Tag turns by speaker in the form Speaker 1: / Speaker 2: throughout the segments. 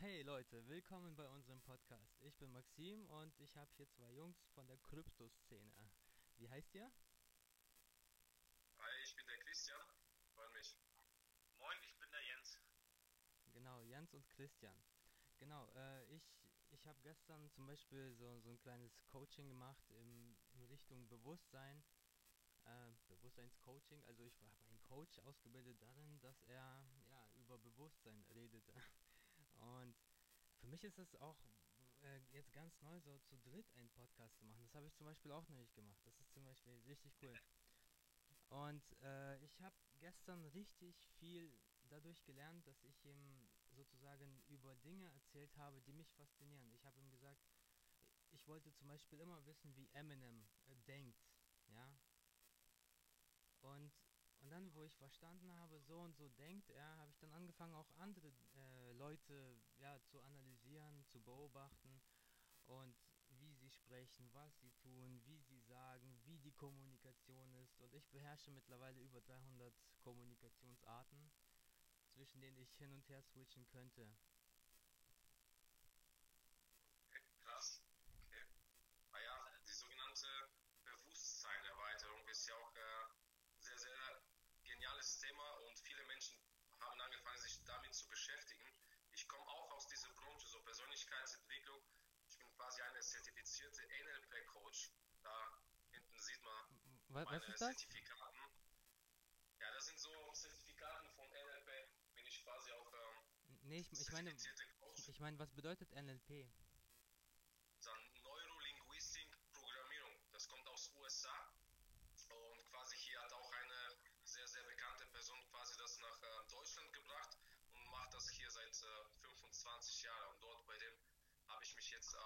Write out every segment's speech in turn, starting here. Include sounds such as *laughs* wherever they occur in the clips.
Speaker 1: Hey Leute, willkommen bei unserem Podcast. Ich bin Maxim und ich habe hier zwei Jungs von der Kryptoszene. Wie heißt ihr?
Speaker 2: Hi, ich bin der Christian. Freut mich.
Speaker 3: Moin, ich bin der Jens.
Speaker 1: Genau, Jens und Christian. Genau, äh, ich, ich habe gestern zum Beispiel so, so ein kleines Coaching gemacht in, in Richtung Bewusstsein. Äh, Bewusstseinscoaching. Also ich habe einen Coach ausgebildet darin, dass er ja, über Bewusstsein redete. Und für mich ist es auch äh, jetzt ganz neu, so zu dritt einen Podcast zu machen. Das habe ich zum Beispiel auch noch nicht gemacht. Das ist zum Beispiel richtig cool. Und äh, ich habe gestern richtig viel dadurch gelernt, dass ich ihm sozusagen über Dinge erzählt habe, die mich faszinieren. Ich habe ihm gesagt, ich wollte zum Beispiel immer wissen, wie Eminem äh, denkt, ja. Und und dann, wo ich verstanden habe, so und so denkt er, habe ich dann angefangen, auch andere äh, Leute ja, zu analysieren, zu beobachten und wie sie sprechen, was sie tun, wie sie sagen, wie die Kommunikation ist. Und ich beherrsche mittlerweile über 300 Kommunikationsarten, zwischen denen ich hin und her switchen könnte.
Speaker 2: Okay, krass. Okay. Ah ja, die sogenannte Bewusstseinerweiterung ist ja auch äh, sehr, sehr geniales Thema und viele Menschen haben angefangen, sich damit zu beschäftigen. Ich komme auch aus dieser Branche, so Persönlichkeitsentwicklung. Ich bin quasi eine zertifizierte NLP-Coach. Da hinten sieht man
Speaker 1: was,
Speaker 2: meine
Speaker 1: was ist das?
Speaker 2: Zertifikaten. Ja, das sind so Zertifikaten von NLP. Bin ich quasi auch ähm,
Speaker 1: Nee, ich, ich meine,
Speaker 2: Coach.
Speaker 1: ich meine, was bedeutet NLP?
Speaker 2: Dann Neurolinguistik Programmierung. Das kommt aus USA und quasi hier hat auch eine sehr, sehr bekannte Person quasi das nach äh, Deutschland gebracht und macht das hier seit äh, 25 Jahren. Und dort bei dem habe ich mich jetzt äh,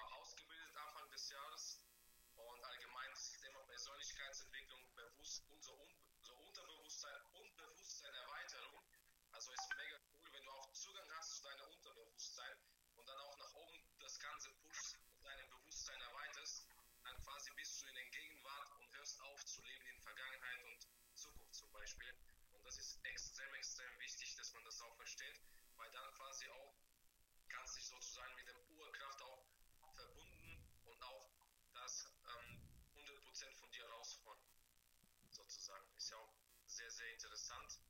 Speaker 2: ausgebildet Anfang des Jahres. Und allgemein das Thema Persönlichkeitsentwicklung, bewusst, unser Un so Unterbewusstsein und Bewusstseinerweiterung. Also ist mega cool, wenn du auch Zugang hast zu deinem Unterbewusstsein und dann auch nach oben das Ganze pushst und dein Bewusstsein erweiterst, dann quasi bist du in der Gegenwart und hörst auf zu leben in Vergangenheit und Zukunft zum Beispiel. Und das ist extrem, extrem wichtig, dass man das auch versteht, weil dann quasi auch kannst dich sozusagen mit dem Urkraft auch verbunden und auch das ähm, 100% von dir rausholen, sozusagen. Ist ja auch sehr, interessant.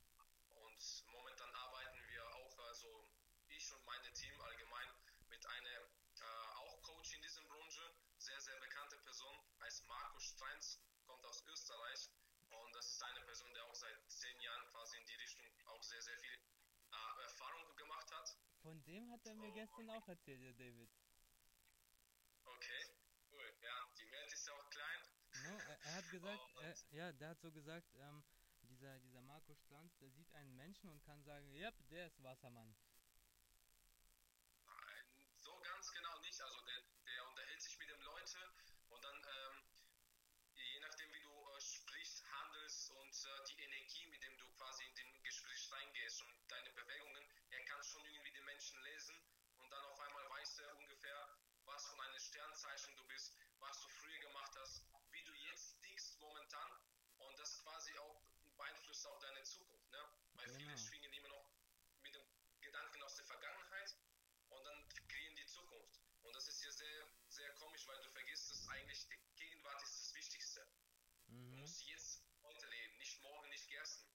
Speaker 2: Und momentan arbeiten wir auch, also ich und meine Team allgemein, mit einer äh, auch Coach in dieser Branche, sehr, sehr bekannte Person, heißt Markus Streins, kommt aus Österreich und das ist eine Person, der auch seit zehn Jahren quasi in die Richtung auch sehr, sehr viel äh, Erfahrung gemacht hat.
Speaker 1: Von dem hat er mir
Speaker 2: Oh.
Speaker 1: gestern auch erzählt, der David.
Speaker 2: Okay, cool. Ja, die Welt ist ja auch klein.
Speaker 1: No, er, er hat gesagt,
Speaker 2: Oh, *laughs* und-
Speaker 1: ja, der hat so gesagt, ähm, dieser, dieser Marco Stranz, der sieht einen Menschen und kann sagen, ja, der ist Wassermann.
Speaker 2: Nein, So ganz genau nicht. Also der, der unterhält sich mit den Leuten und dann, ähm, je nachdem wie du äh, sprichst, handelst und äh, die Energie, mit dem du quasi in den Gespräch reingehst und deine Bewegungen, er kann schon irgendwie die Menschen lesen und dann auf einmal weiß er ungefähr, was von einem Sternzeichen du bist, was du früher gemacht hast, wie du jetzt tickst momentan und das quasi auch beeinflusst auch deine Zukunft, ne? Weil viele
Speaker 1: Genau.
Speaker 2: schwingen immer noch mit dem Gedanken aus der Vergangenheit und dann kreieren die Zukunft. Und das ist hier sehr, sehr komisch, weil du vergisst, dass eigentlich die Gegenwart ist das Wichtigste. Du
Speaker 1: Mhm.
Speaker 2: musst jetzt heute leben, nicht morgen, nicht gestern.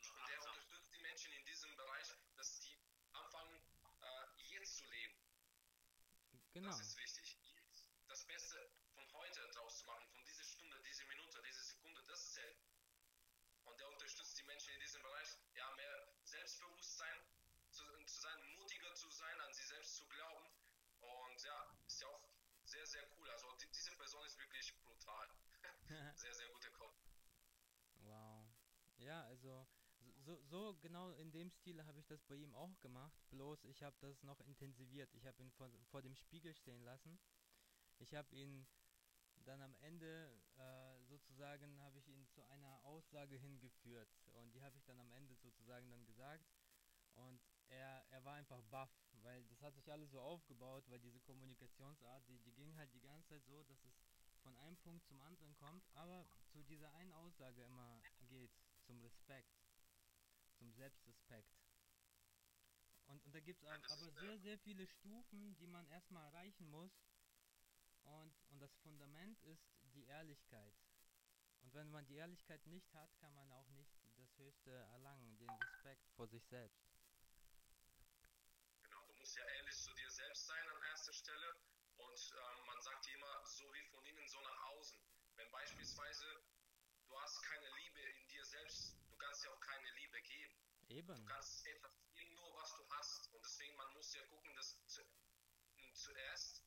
Speaker 3: Genau,
Speaker 2: Und der
Speaker 3: achtsam.
Speaker 2: unterstützt die Menschen in diesem Bereich, dass die anfangen, äh, jetzt zu leben.
Speaker 1: Genau.
Speaker 2: Das ist wichtig. Das Beste von heute draus zu machen, von dieser Stunde, diese Minute, diese Sekunde, das zählt. Und der unterstützt die Menschen in diesem Bereich, ja, mehr Selbstbewusstsein zu, zu sein, mutiger zu sein, an sich selbst zu glauben. Und ja, ist ja auch sehr, sehr cool. Also die, diese Person ist wirklich brutal. *laughs* sehr, sehr guter Kopf.
Speaker 1: Wow. Ja, also so, so, genau in dem Stil habe ich das bei ihm auch gemacht, bloß ich habe das noch intensiviert. Ich habe ihn vor, vor dem Spiegel stehen lassen. Ich habe ihn dann am Ende äh, sozusagen habe ich ihn zu einer Aussage hingeführt und die habe ich dann am Ende sozusagen dann gesagt und er, er war einfach baff, weil das hat sich alles so aufgebaut, weil diese Kommunikationsart, die, die ging halt die ganze Zeit so, dass es von einem Punkt zum anderen kommt, aber zu dieser einen Aussage immer geht, zum Respekt, zum Selbstrespekt. Und, und da gibt es aber sehr, sehr viele Stufen, die man erstmal erreichen muss. Und, und das Fundament ist die Ehrlichkeit. Und wenn man die Ehrlichkeit nicht hat, kann man auch nicht das Höchste erlangen, den Respekt vor sich selbst.
Speaker 2: Genau, du musst ja ehrlich zu dir selbst sein an erster Stelle und ähm, man sagt dir immer, so wie von innen, so nach außen. Wenn beispielsweise du hast keine Liebe in dir selbst, du kannst ja auch keine Liebe geben. Du
Speaker 1: Eben.
Speaker 2: kannst etwas geben, nur was du hast. Und deswegen, man muss ja gucken, dass zu, m, zuerst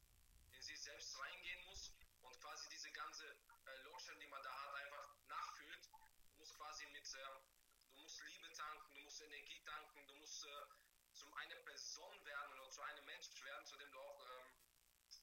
Speaker 2: in sich selbst reingehen muss und quasi diese ganze äh, Lotion, die man da hat, einfach nachfüllt. Du musst quasi mit, äh, du musst Liebe tanken, du musst Energie tanken, du musst äh, zum eine Person werden oder zu einem Mensch werden, zu dem du auch ähm,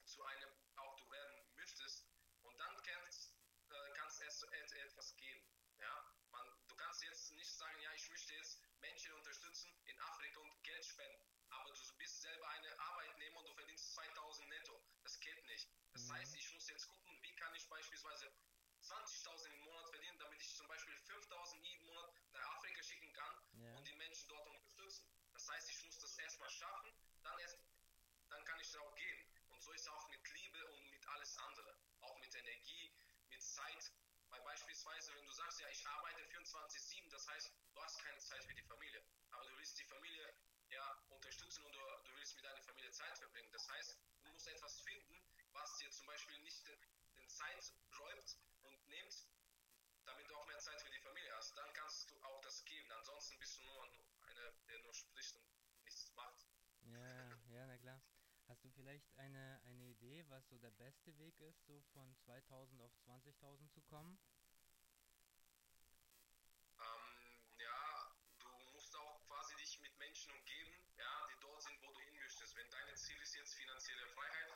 Speaker 2: zu einem auch du werden möchtest. Und dann kannst, äh, kannst erst et, etwas geben. Ja? Man, du kannst jetzt nicht sagen, ja, ich möchte jetzt Menschen unterstützen in Afrika und Geld spenden. Aber du bist selber eine Arbeitnehmer und du verdienst 2000 netto. Das geht nicht. Das
Speaker 1: Mhm.
Speaker 2: heißt, ich muss jetzt gucken, wie kann ich beispielsweise 20.000 im Monat verdienen, damit ich zum Beispiel 5.000 jeden Monat nach Afrika schicken kann
Speaker 1: Ja.
Speaker 2: und die Menschen dort unterstützen. Das heißt, ich muss das erstmal schaffen, dann erst, dann kann ich darauf gehen. Und so ist es auch mit Liebe und mit alles andere. Auch mit Energie, mit Zeit. Weil beispielsweise, wenn du sagst, ja, ich arbeite 24-7, das heißt, du hast keine Zeit für die Familie. Aber du willst die Familie ja unterstützen und du, du willst mit deiner Familie Zeit verbringen. Das heißt, du musst etwas finden, was dir zum Beispiel nicht den, den Zeit räumt und nimmt, damit du auch mehr Zeit für die Familie hast. Dann kannst du auch das geben. Ansonsten bist du nur einer, der nur spricht und nichts macht.
Speaker 1: Ja, ja, na klar. Hast du vielleicht eine, eine Idee, was so der beste Weg ist, so von 2000 auf 20.000 zu kommen?
Speaker 2: Ähm, ja, du musst auch quasi dich mit Menschen umgeben, ja, die dort sind, wo du hin möchtest. Wenn dein Ziel ist jetzt finanzielle Freiheit,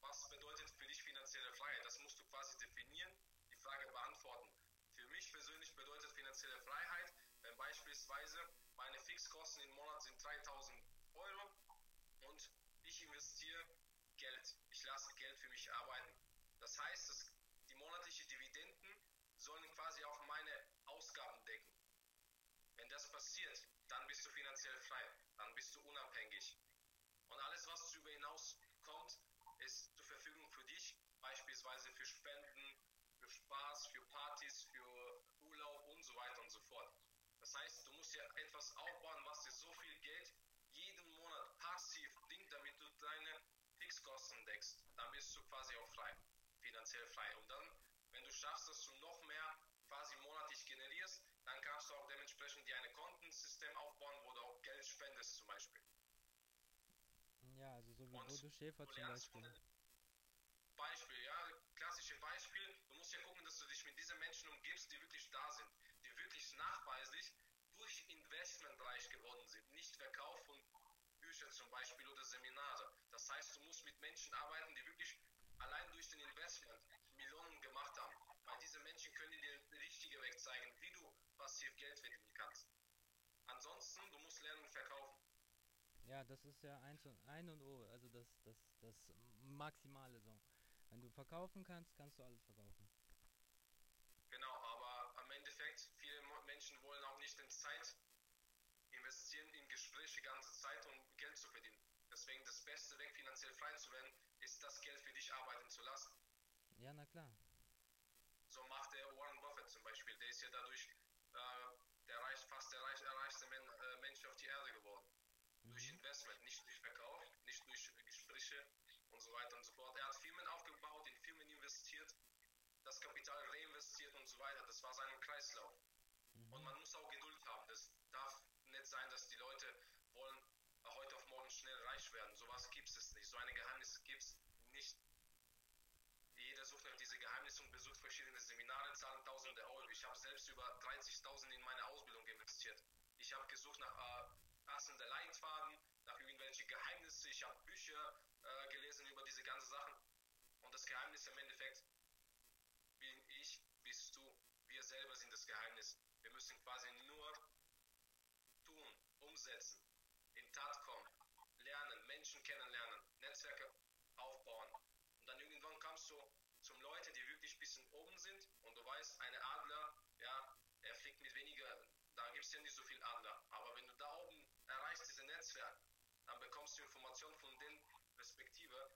Speaker 2: was bedeutet für dich finanzielle Freiheit? Das musst du quasi definieren, die Frage beantworten. Für mich persönlich bedeutet finanzielle Freiheit, wenn beispielsweise meine Fixkosten im Monat sind 3000 Euro und ich investiere Geld. Ich lasse Geld für mich arbeiten. Das heißt, dass die monatlichen Dividenden sollen quasi auch meine Ausgaben decken. Wenn das passiert, dann bist du finanziell frei, dann bist du unabhängig. Und alles, was darüber hinaus kommt, ist zur Verfügung für dich, beispielsweise für Spenden, für Spaß, für Partys, für Urlaub und so weiter und so fort. Das heißt, du musst ja etwas aufbauen, was dir so viel Geld jeden Monat passiv bringt, damit du deine Fixkosten deckst. Dann bist du quasi auch frei, finanziell frei. Und dann, wenn du schaffst, dass du noch mehr quasi monatlich generierst, dann kannst du auch dementsprechend dir ein Kontensystem aufbauen, wo du auch Geld spendest zum Beispiel.
Speaker 1: Ja, also so wie
Speaker 2: Und
Speaker 1: Bodo Schäfer zum Beispiel.
Speaker 2: Beispiel, ja, klassische Beispiel, du musst ja gucken, dass du dich mit diesen Menschen umgibst, die wirklich da sind, die wirklich nachweislich durch Investment reich geworden sind, nicht Verkauf von Büchern zum Beispiel oder Seminare. Das heißt, du musst mit Menschen arbeiten, die wirklich allein durch den Investment Millionen gemacht haben. Weil diese Menschen können dir den richtigen Weg zeigen, wie du passiv Geld verdienen kannst. Ansonsten, du musst lernen verkaufen.
Speaker 1: Ja, das ist ja eins und ein und O, also das, das, das Maximale so. Wenn du verkaufen kannst, kannst du alles verkaufen.
Speaker 2: Genau, aber am Endeffekt, viele Menschen wollen auch nicht in Zeit investieren, in Gespräche die ganze Zeit, um Geld zu verdienen. Deswegen das beste Weg, finanziell frei zu werden, ist das Geld für dich arbeiten zu lassen.
Speaker 1: Ja, na klar.
Speaker 2: So macht der Warren Buffett zum Beispiel. Der ist ja dadurch äh, der reich, fast der reich, reichste Men, äh, Mensch auf die Erde geworden. Durch
Speaker 1: Mhm.
Speaker 2: Investment, nicht durch Verkauf, nicht durch Gespräche und so weiter und so fort. Er hat Firmen aufgebaut, in Firmen investiert, das Kapital reinvestiert und so weiter. Das war sein Kreislauf. Und
Speaker 1: Mhm.
Speaker 2: man muss auch Geduld haben. Das darf nicht sein, dass die Leute wollen äh, heute auf morgen schnell reich werden. Sowas gibt es nicht. So eine Geheimnis gibt es nicht. Jeder sucht nach diese Geheimnisse und besucht verschiedene Seminare, zahlt tausende Euro. Ich habe selbst über 30.000 in meine Ausbildung investiert. Ich habe gesucht nach äh, passenden Leitfaden, nach irgendwelchen Geheimnissen. Ich habe Bücher äh, gelesen über diese ganzen Sachen. Und das Geheimnis im Endeffekt bin ich, bist du, wir selber sind das Geheimnis. Wir müssen quasi nur tun, umsetzen, in Tat kommen, lernen, Menschen kennenlernen, Netzwerke aufbauen. Und dann irgendwann kommst du zum Leute, die wirklich ein bisschen oben sind und du weißt, eine Adler, ja, er fliegt mit weniger, da gibt es ja nicht so viel Adler. Aber wenn du da oben erreichst, dieses Netzwerk, dann Informationen von den Perspektive,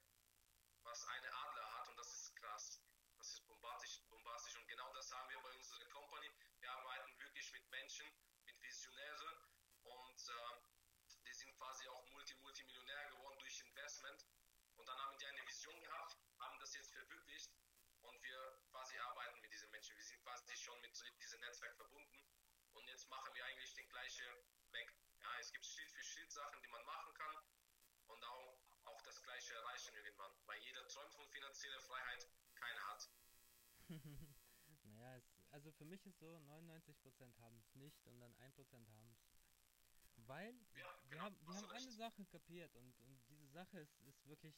Speaker 2: was eine Adler hat und das ist krass. Das ist bombastisch, bombastisch und genau das haben wir bei unserer Company. Wir arbeiten wirklich mit Menschen, mit Visionären und äh, die sind quasi auch Multi Multimillionär geworden durch Investment und dann haben die eine Vision gehabt, haben das jetzt verwirklicht und wir quasi arbeiten mit diesen Menschen. Wir sind quasi schon mit diesem Netzwerk verbunden und jetzt machen wir eigentlich den gleichen Weg. Ja, es gibt Schritt für Schritt Sachen, die man machen kann und auch, auch das gleiche erreichen irgendwann, weil jeder träumt von finanzieller Freiheit, keiner hat. *laughs*
Speaker 1: naja, es, also für mich ist so, 99% haben es nicht und dann 1% haben es. Weil
Speaker 2: Ja,
Speaker 1: wir
Speaker 2: genau,
Speaker 1: haben, wir haben eine. Sache kapiert und, und diese Sache ist, ist wirklich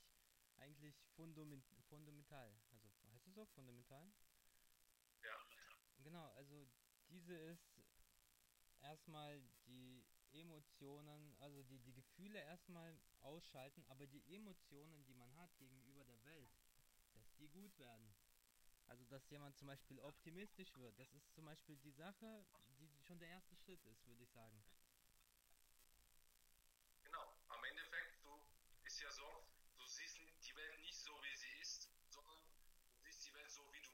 Speaker 1: eigentlich fundament, fundamental. Also heißt es so? Fundamental? Genau, also diese ist erstmal die Emotionen, also die, die Gefühle erstmal ausschalten, aber die Emotionen, die man hat gegenüber der Welt, dass die gut werden. Also dass jemand zum Beispiel optimistisch wird, das ist zum Beispiel die Sache, die schon der erste Schritt ist, würde ich sagen.
Speaker 2: Genau. Am Endeffekt, du ist ja so, du siehst die Welt nicht so, wie sie ist, sondern du siehst die Welt so, wie du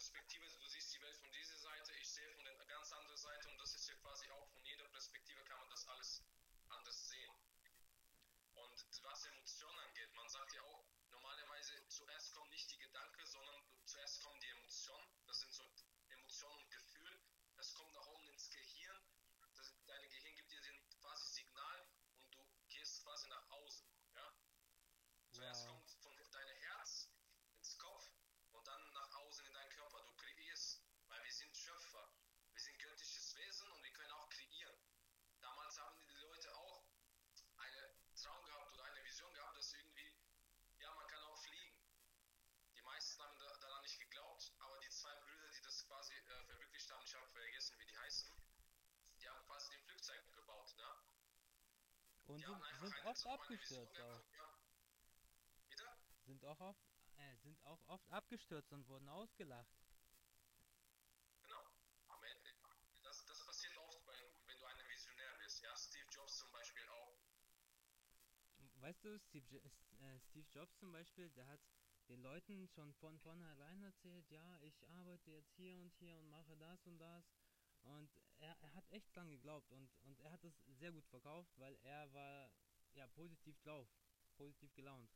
Speaker 2: Perspektive, du siehst die Welt von dieser Seite, ich sehe von der ganz anderen Seite und das ist ja quasi auch von jeder Perspektive kann man das alles anders sehen. Und was Emotionen angeht, man sagt ja auch, normalerweise zuerst kommt nicht die Gedanke, sondern zuerst kommen die Emotionen. Das sind so Emotionen und Gefühl. Das kommt nach oben ins Gehirn. Das, deine Gehirn gibt dir den quasi Signal und du gehst quasi nach außen. Ja? Zuerst
Speaker 1: Wow.
Speaker 2: kommt von deinem Herz ins Kopf und dann nach außen in deinen Körper. Du kreierst, weil wir sind Schöpfer. Wir sind göttliches Wesen und wir können auch kreieren. Damals haben die Leute auch einen Traum gehabt oder eine Vision gehabt, dass irgendwie, ja, man kann auch fliegen. Die meisten haben da, daran nicht geglaubt, aber die zwei Brüder, die das quasi äh, verwirklicht haben, ich habe vergessen, wie die heißen, die haben quasi den Flugzeug gebaut. Ne?
Speaker 1: Und
Speaker 2: Die
Speaker 1: sind, sind oft abgestürzt auch.
Speaker 2: Ja. Bitte?
Speaker 1: Sind auch oft, äh, sind auch oft abgestürzt und wurden ausgelacht.
Speaker 2: Genau. Am Ende, das, das passiert oft, bei, wenn du ein Visionär bist. Ja, Steve Jobs zum Beispiel auch.
Speaker 1: Weißt du, Steve, äh, Steve Jobs zum Beispiel, der hat den Leuten schon von vornherein erzählt, ja, ich arbeite jetzt hier und hier und mache das und das. Und er, er hat echt dran geglaubt und, und er hat es sehr gut verkauft, weil er war ja positiv drauf, positiv gelaunt.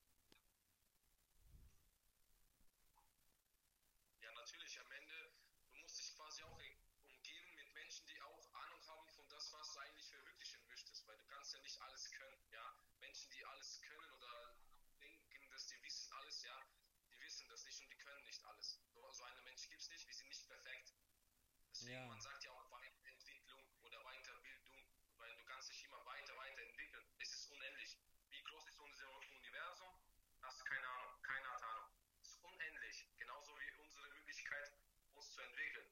Speaker 2: Ja, natürlich. Am Ende, du musst dich quasi auch umgeben mit Menschen, die auch Ahnung haben von das, was du eigentlich verwirklichen möchtest, weil du kannst ja nicht alles können. Ja, Menschen, die alles können oder denken, dass die wissen alles, ja, die wissen das nicht und die können nicht alles. So, so einen Mensch gibt es nicht. Wir sind nicht perfekt. Deswegen,
Speaker 1: Ja.
Speaker 2: man sagt ja auch Weiterentwicklung oder Weiterbildung, weil du kannst dich immer weiter, weiterentwickeln. Es ist unendlich. Wie groß ist unser Universum? Hast keine Ahnung. Keiner hat Ahnung. Es ist unendlich. Genauso wie unsere Möglichkeit, uns zu entwickeln.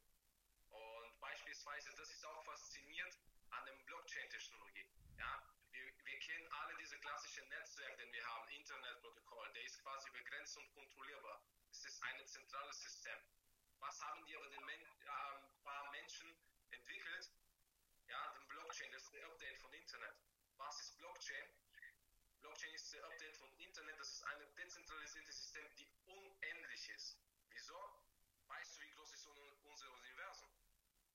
Speaker 2: Beispielsweise, das ist auch fasziniert an der Blockchain-Technologie. Ja, wir, wir kennen alle diese klassischen Netzwerke, den wir haben, Internetprotokoll, der ist quasi begrenzt und kontrollierbar. Es ist ein zentrales System. Was haben die aber den Men ähm, paar Menschen entwickelt? Ja, den Blockchain, das ist der Update von Internet. Was ist Blockchain? Blockchain ist der Update von Internet, das ist ein dezentralisiertes System, die unendlich ist. Wieso? Weißt du, wie groß ist un- unser Universum?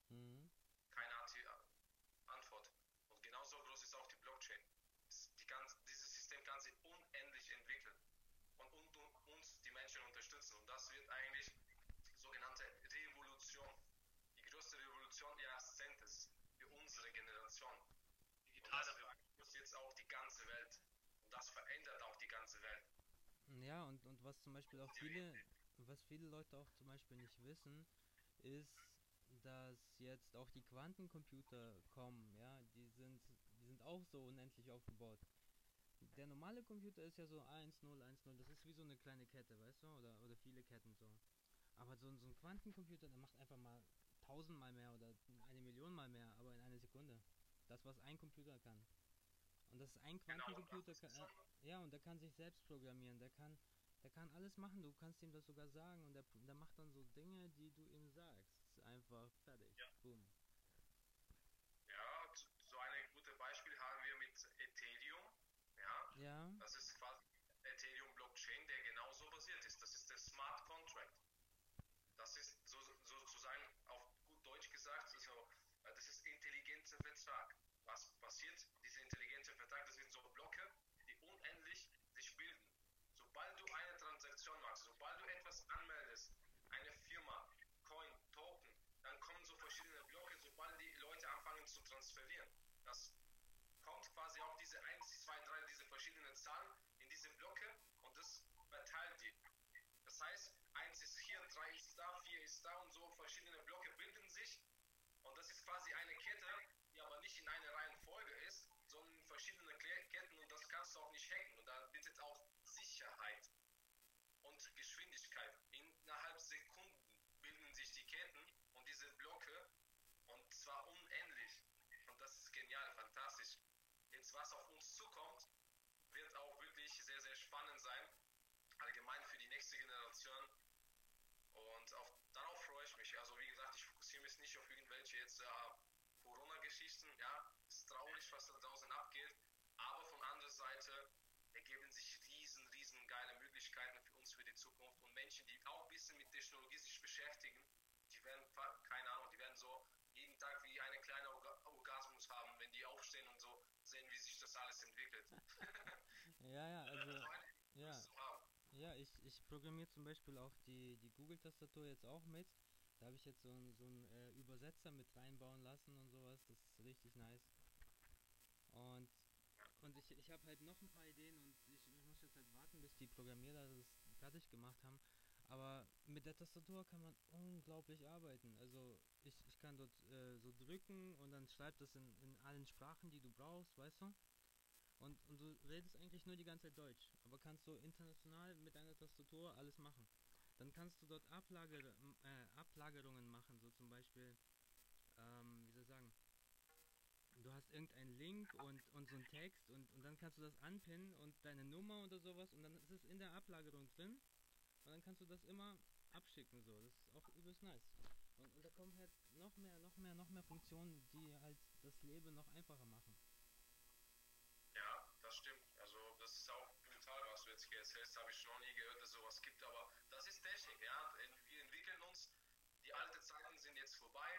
Speaker 1: Mhm.
Speaker 2: Keiner hat die äh, Antwort. Und genauso groß ist auch die Blockchain. Es- Die kann, dieses System kann sich unendlich entwickeln und, und, und uns, die Menschen, unterstützen. Und das wird eigentlich sogenannte Revolution. Die größte Revolution ihres Jahrzehntes für unsere Generation.
Speaker 3: Digitale
Speaker 2: beeinflusst jetzt auch die ganze Welt. Und das verändert auch die ganze Welt.
Speaker 1: Ja, und, und was zum Beispiel auch viele, was viele Leute auch zum Beispiel nicht wissen, ist, dass jetzt auch die Quantencomputer kommen, ja, die sind, die sind auch so unendlich aufgebaut. Der normale Computer ist ja so 1, 0, 1, 0, das ist wie so eine kleine Kette, weißt du, oder, oder viele Ketten so. Aber so, ein- so ein Quantencomputer, der macht einfach mal tausendmal mehr oder eine Million mal mehr, aber in einer Sekunde. Das, was ein Computer kann. Und das ist ein
Speaker 2: Genau,
Speaker 1: Quantencomputer,
Speaker 2: ist
Speaker 1: äh, ja, und der kann sich selbst programmieren, der kann, der kann alles machen, du kannst ihm das sogar sagen und der, der macht dann so Dinge, die du ihm sagst. Einfach fertig.
Speaker 3: Ja.
Speaker 1: Boom.
Speaker 2: Äh, Corona-Geschichten, ja, ist traurig, was da draußen abgeht, aber von anderer Seite ergeben sich riesen, riesen geile Möglichkeiten für uns für die Zukunft und Menschen, die auch ein bisschen mit Technologie sich beschäftigen, die werden, keine Ahnung, die werden so jeden Tag wie eine kleine Orga Orgasmus haben, wenn die aufstehen und so sehen, wie sich das alles entwickelt. *laughs*
Speaker 1: Ja, ja, also, ja, ja, ich, ich programmiere zum Beispiel auch die, die Google-Tastatur jetzt auch mit. Da habe ich jetzt so einen so einen, äh, Übersetzer mit reinbauen lassen und sowas. Das ist richtig nice. Und, und ich, ich habe halt noch ein paar Ideen und ich, ich muss jetzt halt warten, bis die Programmierer das fertig gemacht haben. Aber mit der Tastatur kann man unglaublich arbeiten. Also ich, ich kann dort äh, so drücken und dann schreibt das in, in allen Sprachen, die du brauchst, weißt du? Und, und du redest eigentlich nur die ganze Zeit Deutsch, aber kannst so international mit deiner Tastatur alles machen. Dann kannst du dort Ablager, m- äh, Ablagerungen machen, so zum Beispiel, ähm, wie soll ich sagen, du hast irgendeinen Link und, und so einen Text und, und dann kannst du das anpinnen und deine Nummer oder sowas und dann ist es in der Ablagerung drin und dann kannst du das immer abschicken, so. Das ist auch übelst nice. Und, und da kommen halt noch mehr, noch mehr, noch mehr Funktionen, die halt das Leben noch einfacher machen.
Speaker 2: Ja, das stimmt. Also das ist auch brutal, was du jetzt hier erzählst. Habe ich noch nie gehört, dass sowas gibt. Aber das ist Technik, ja. En- Wir entwickeln uns. Die alten Zeiten sind jetzt vorbei.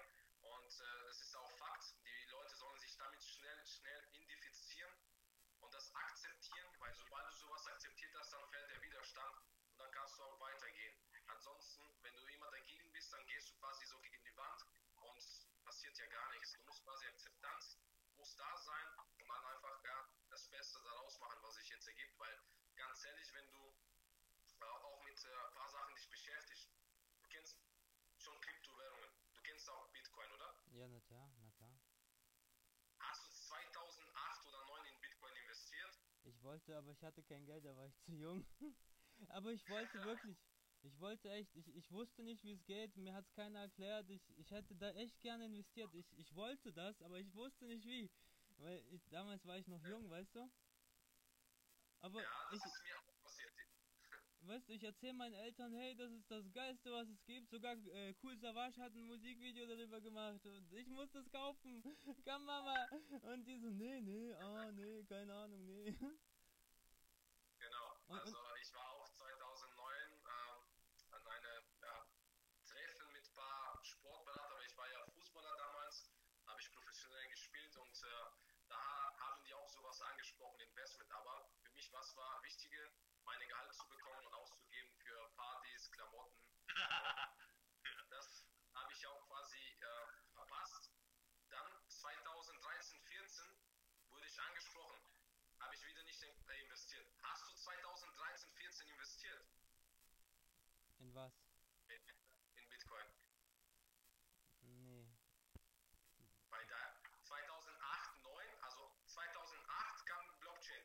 Speaker 2: Und äh, das ist auch Fakt. Die Leute sollen sich damit schnell, schnell identifizieren und das akzeptieren, weil sobald du sowas akzeptiert hast, dann fällt der Widerstand und dann kannst du auch weitergehen. Ansonsten, wenn du immer dagegen bist, dann gehst du quasi so gegen die Wand und passiert ja gar nichts. Du musst quasi Akzeptanz muss da sein und dann einfach ja, das Beste daraus machen, was sich jetzt ergibt, weil ganz ehrlich, wenn du äh, auch mit äh, ein paar Sachen dich beschäftigst, du kennst schon Kryptowährungen, du kennst auch Bitcoin, oder?
Speaker 1: Ja, na klar, na klar.
Speaker 2: Hast du 2008 oder 2009 in Bitcoin investiert?
Speaker 1: Ich wollte, aber ich hatte kein Geld, da war ich zu jung. *laughs* aber ich wollte *laughs* wirklich. Ich wollte echt, ich, ich wusste nicht, wie es geht, mir hat es keiner erklärt. Ich, ich hätte da echt gerne investiert. Ich, ich wollte das, aber ich wusste nicht wie. Weil ich, damals war ich noch jung, weißt du? Aber
Speaker 2: Ja, das
Speaker 1: ich,
Speaker 2: ist mir auch passiert. *laughs*
Speaker 1: weißt du, ich erzähle meinen Eltern, hey, das ist das Geilste, was es gibt. Sogar äh, Cool Savage hat ein Musikvideo darüber gemacht und ich muss das kaufen. *laughs* Komm, Mama. Und die so, nee, nee, ah, nee, keine Ahnung, nee.
Speaker 2: Genau. Also ich war auch 2009 ähm, an einem ja, Treffen mit ein paar Sportberatern, aber ich war ja Fußballer damals, habe ich professionell gespielt und äh, da haben die auch sowas angesprochen, Investment. Aber für mich was war wichtiger, meine Gehalt zu bekommen und auszugeben für Partys, Klamotten. Das habe ich auch quasi äh, verpasst. Dann 2013, 14 wurde ich angesprochen, habe ich wieder nicht in- äh, investiert. Hast du 2013, 14 investiert
Speaker 1: Was?
Speaker 2: in, in Bitcoin?
Speaker 1: Nee.
Speaker 2: Bei der 2008, 9, also 2008 kam Blockchain.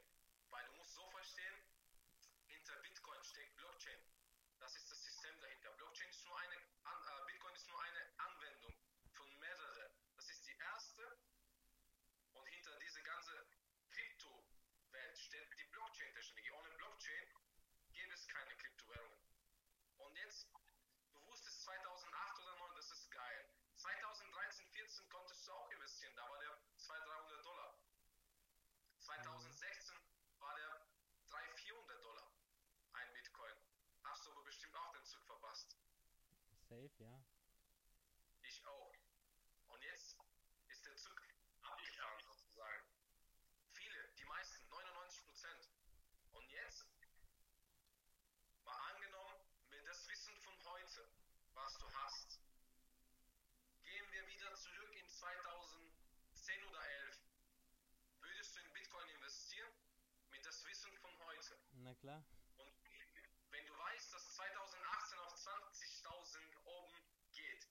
Speaker 2: Weil du musst so verstehen, hinter Bitcoin steckt Blockchain. Das ist das System dahinter. Blockchain ist nur eine, an, äh, Bitcoin ist nur eine Anwendung von mehreren. Das ist die erste. Und hinter diese ganze Kryptowelt steht die Blockchain-Technologie. Ohne Blockchain gäbe es keine Kryptowährungen. Und jetzt, du wusstest 2008 oder 2009, das ist geil. 2013, 14 konntest du auch investieren, da war der 200, 300 Dollar. 2016 war der 300, 400 Dollar ein Bitcoin. Hast du aber bestimmt auch den Zug verpasst.
Speaker 1: Safe, ja.
Speaker 2: Ich auch. Und jetzt ist der Zug abgefahren sozusagen. Viele, die meisten, 99 Prozent. Und jetzt, mal angenommen, mit das Wissen von heute, was du hast, gehen wir wieder zurück in 2010 oder 11. Würdest du in Bitcoin investieren? Mit das Wissen von heute.
Speaker 1: Na klar.
Speaker 2: Und wenn du weißt, dass 2018 auf 20.000 oben geht,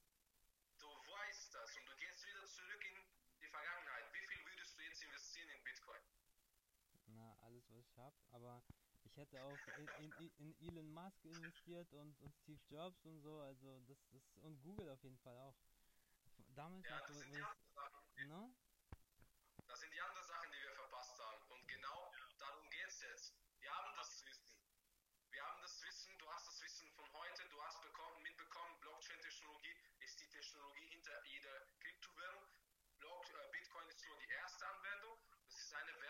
Speaker 2: du weißt das und du gehst wieder zurück in die Vergangenheit, wie viel würdest du jetzt investieren in Bitcoin?
Speaker 1: Na, alles, was ich hab. Aber ich hätte auch in, in, in Elon Musk investiert und, und Steve Jobs und so. Also, das ist. Und Google auf jeden Fall auch. Damals
Speaker 2: Ja,
Speaker 1: noch,
Speaker 2: das sind die anderen Sachen.
Speaker 1: Ne?
Speaker 2: Das sind die anderen Sachen, die wir verpasst haben. Und genau darum geht es jetzt. Wir haben das Wissen. Wir haben das Wissen, du hast das Wissen von heute, du hast bekommen, mitbekommen, Blockchain-Technologie ist die Technologie hinter jeder seine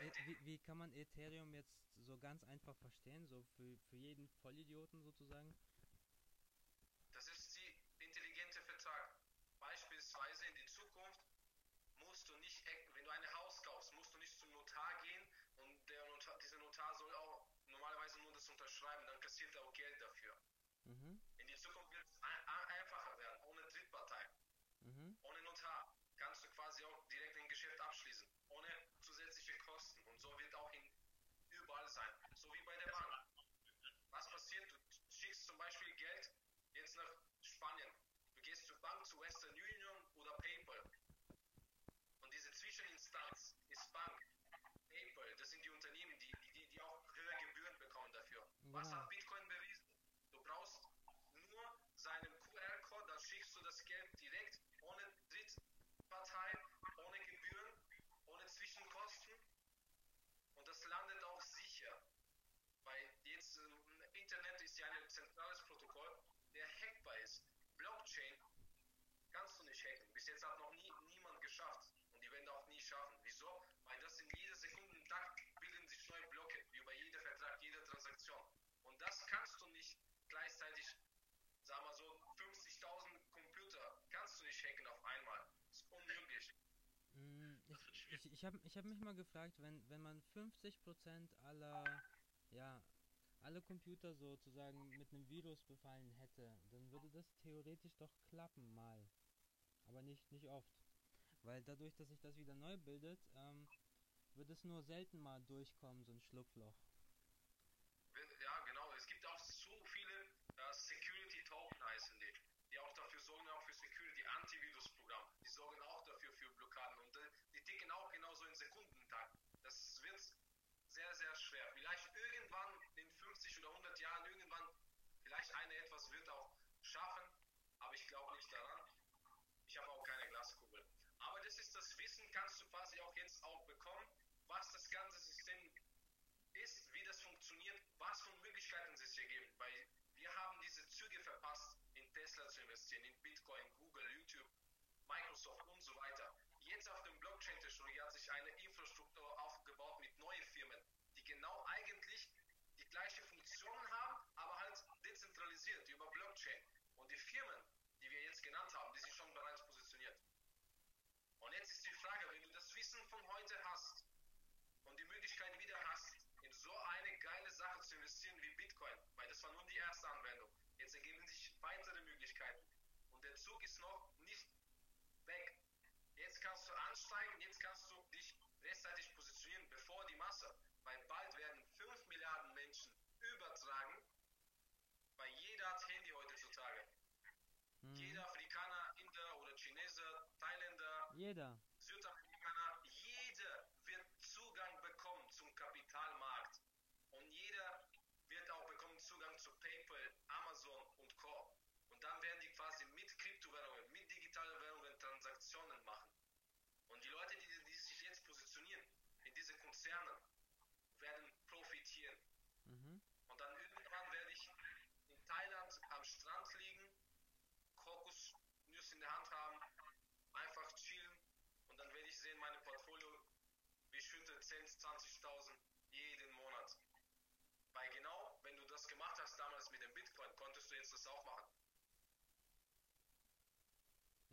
Speaker 1: wie, wie kann man Ethereum jetzt so ganz einfach verstehen, so für, für jeden Vollidioten sozusagen?
Speaker 2: das ist die intelligente Vertrag. Beispielsweise in die Zukunft musst du nicht, wenn du ein Haus kaufst, musst du nicht zum Notar gehen und der Notar, dieser Notar soll auch normalerweise nur das unterschreiben, dann kassiert er auch Geld dafür.
Speaker 1: Mhm,
Speaker 2: In die Zukunft wird es ein, ein, einfacher werden, ohne Drittpartei,
Speaker 1: mhm,
Speaker 2: ohne Notar. Kannst du quasi auch direkt ein Geschäft abschließen, ohne zusätzliche Kosten. Und so wird auch in überall sein. So wie bei der Bank. Was passiert? Du schickst zum Beispiel Geld jetzt nach Spanien. Du gehst zur Bank, zu Western Union oder PayPal. Und diese Zwischeninstanz ist Bank. PayPal, das sind die Unternehmen, die, die, die auch höhere Gebühren bekommen dafür. Was
Speaker 1: Genau.
Speaker 2: hat Bitcoin bewiesen? Du brauchst nur seinen QR-Code, dann schickst du das Geld direkt, ohne Drittpartei, ohne Gebühren, ohne Zwischenkosten. Und das landet auch sicher. Weil jetzt ähm, Internet ist ja ein zentrales Protokoll, der hackbar ist. Blockchain kannst du nicht hacken. Bis jetzt hat noch nie niemand geschafft. Und die werden auch nie schaffen. Wieso? Weil das in jeder Sekunde im Tag bilden sich neue Blöcke, wie bei jeder Vertrag, jeder Transaktion. Und das kannst du nicht gleichzeitig, sagen wir so, 50.000 Computer kannst du nicht hacken auf einmal. ist unmöglich.
Speaker 1: Mm, Ich, habe ich hab mich mal gefragt, wenn, wenn man 50% aller, ja, alle Computer sozusagen mit einem Virus befallen hätte, dann würde das theoretisch doch klappen mal. Aber nicht, nicht oft. Weil dadurch, dass sich das wieder neu bildet, ähm, wird es nur selten mal durchkommen, so ein Schlupfloch.
Speaker 2: Ja, genau. Es gibt auch so viele äh, Security Token heißen die, die auch dafür sorgen, auch für Security, Antivirus-Programm. Die sorgen auch dafür für Blockaden und äh, die ticken auch genauso in Sekundentakt. Das wird sehr, sehr schwer. Vielleicht irgendwann in 50 oder 100 Jahren, irgendwann, vielleicht eine etwas wird auch schaffen, aber ich glaube nicht daran. Ich habe auch keine Glaskugel. Aber das ist das Wissen, kannst du quasi auch jetzt auch bekommen, was das ganze System ist, wie das funktioniert, was für Möglichkeiten es hier gibt. Weil wir haben diese Züge verpasst, in Tesla zu investieren, in Bitcoin, Google, YouTube, Microsoft und so weiter. Jetzt auf dem Blockchain-Technologie hat sich eine Infrastruktur aufgebaut mit neuen Firmen, die genau eigentlich die gleiche Funktion haben, aber halt dezentralisiert über Blockchain. Und die Firmen, die wir jetzt genannt haben, die sind schon bereits positioniert. Und jetzt ist die Frage, wenn du das Wissen von heute hast und die Möglichkeit wieder hast, in so eine geile Sache zu investieren wie Bitcoin, weil das war nur die erste Anwendung. Jetzt ergeben sich weitere Möglichkeiten. Und der Zug ist noch nicht weg. Jetzt kannst du ansteigen, jetzt kannst du dich rechtzeitig positionieren, bevor die Masse, weil bald werden 5 Milliarden Menschen übertragen, weil jeder hat Handy heutzutage.
Speaker 1: Mhm.
Speaker 2: Jeder Afrikaner, Inder oder Chineser, Thailänder,
Speaker 1: Jeder.
Speaker 2: Südamerikaner, jeder wird Zugang bekommen zum Kapitalmarkt. Und jeder wird auch bekommen Zugang zu PayPal, Amazon und Co. Und dann werden die quasi mit Kryptowährungen, mit digitalen Währungen Transaktionen machen. Und die Leute, die, die sich jetzt positionieren in diese Konzerne, werden profitieren.
Speaker 1: Mhm.
Speaker 2: Und dann irgendwann werde ich in Thailand am Strand liegen, Kokosnuss in der Hand haben, einfach chillen und dann werde ich sehen, meine Portfolio beschüttet 10.000, 20.000 jeden Monat. Weil genau, wenn du das gemacht hast damals mit dem Bitcoin, konntest du jetzt das auch machen.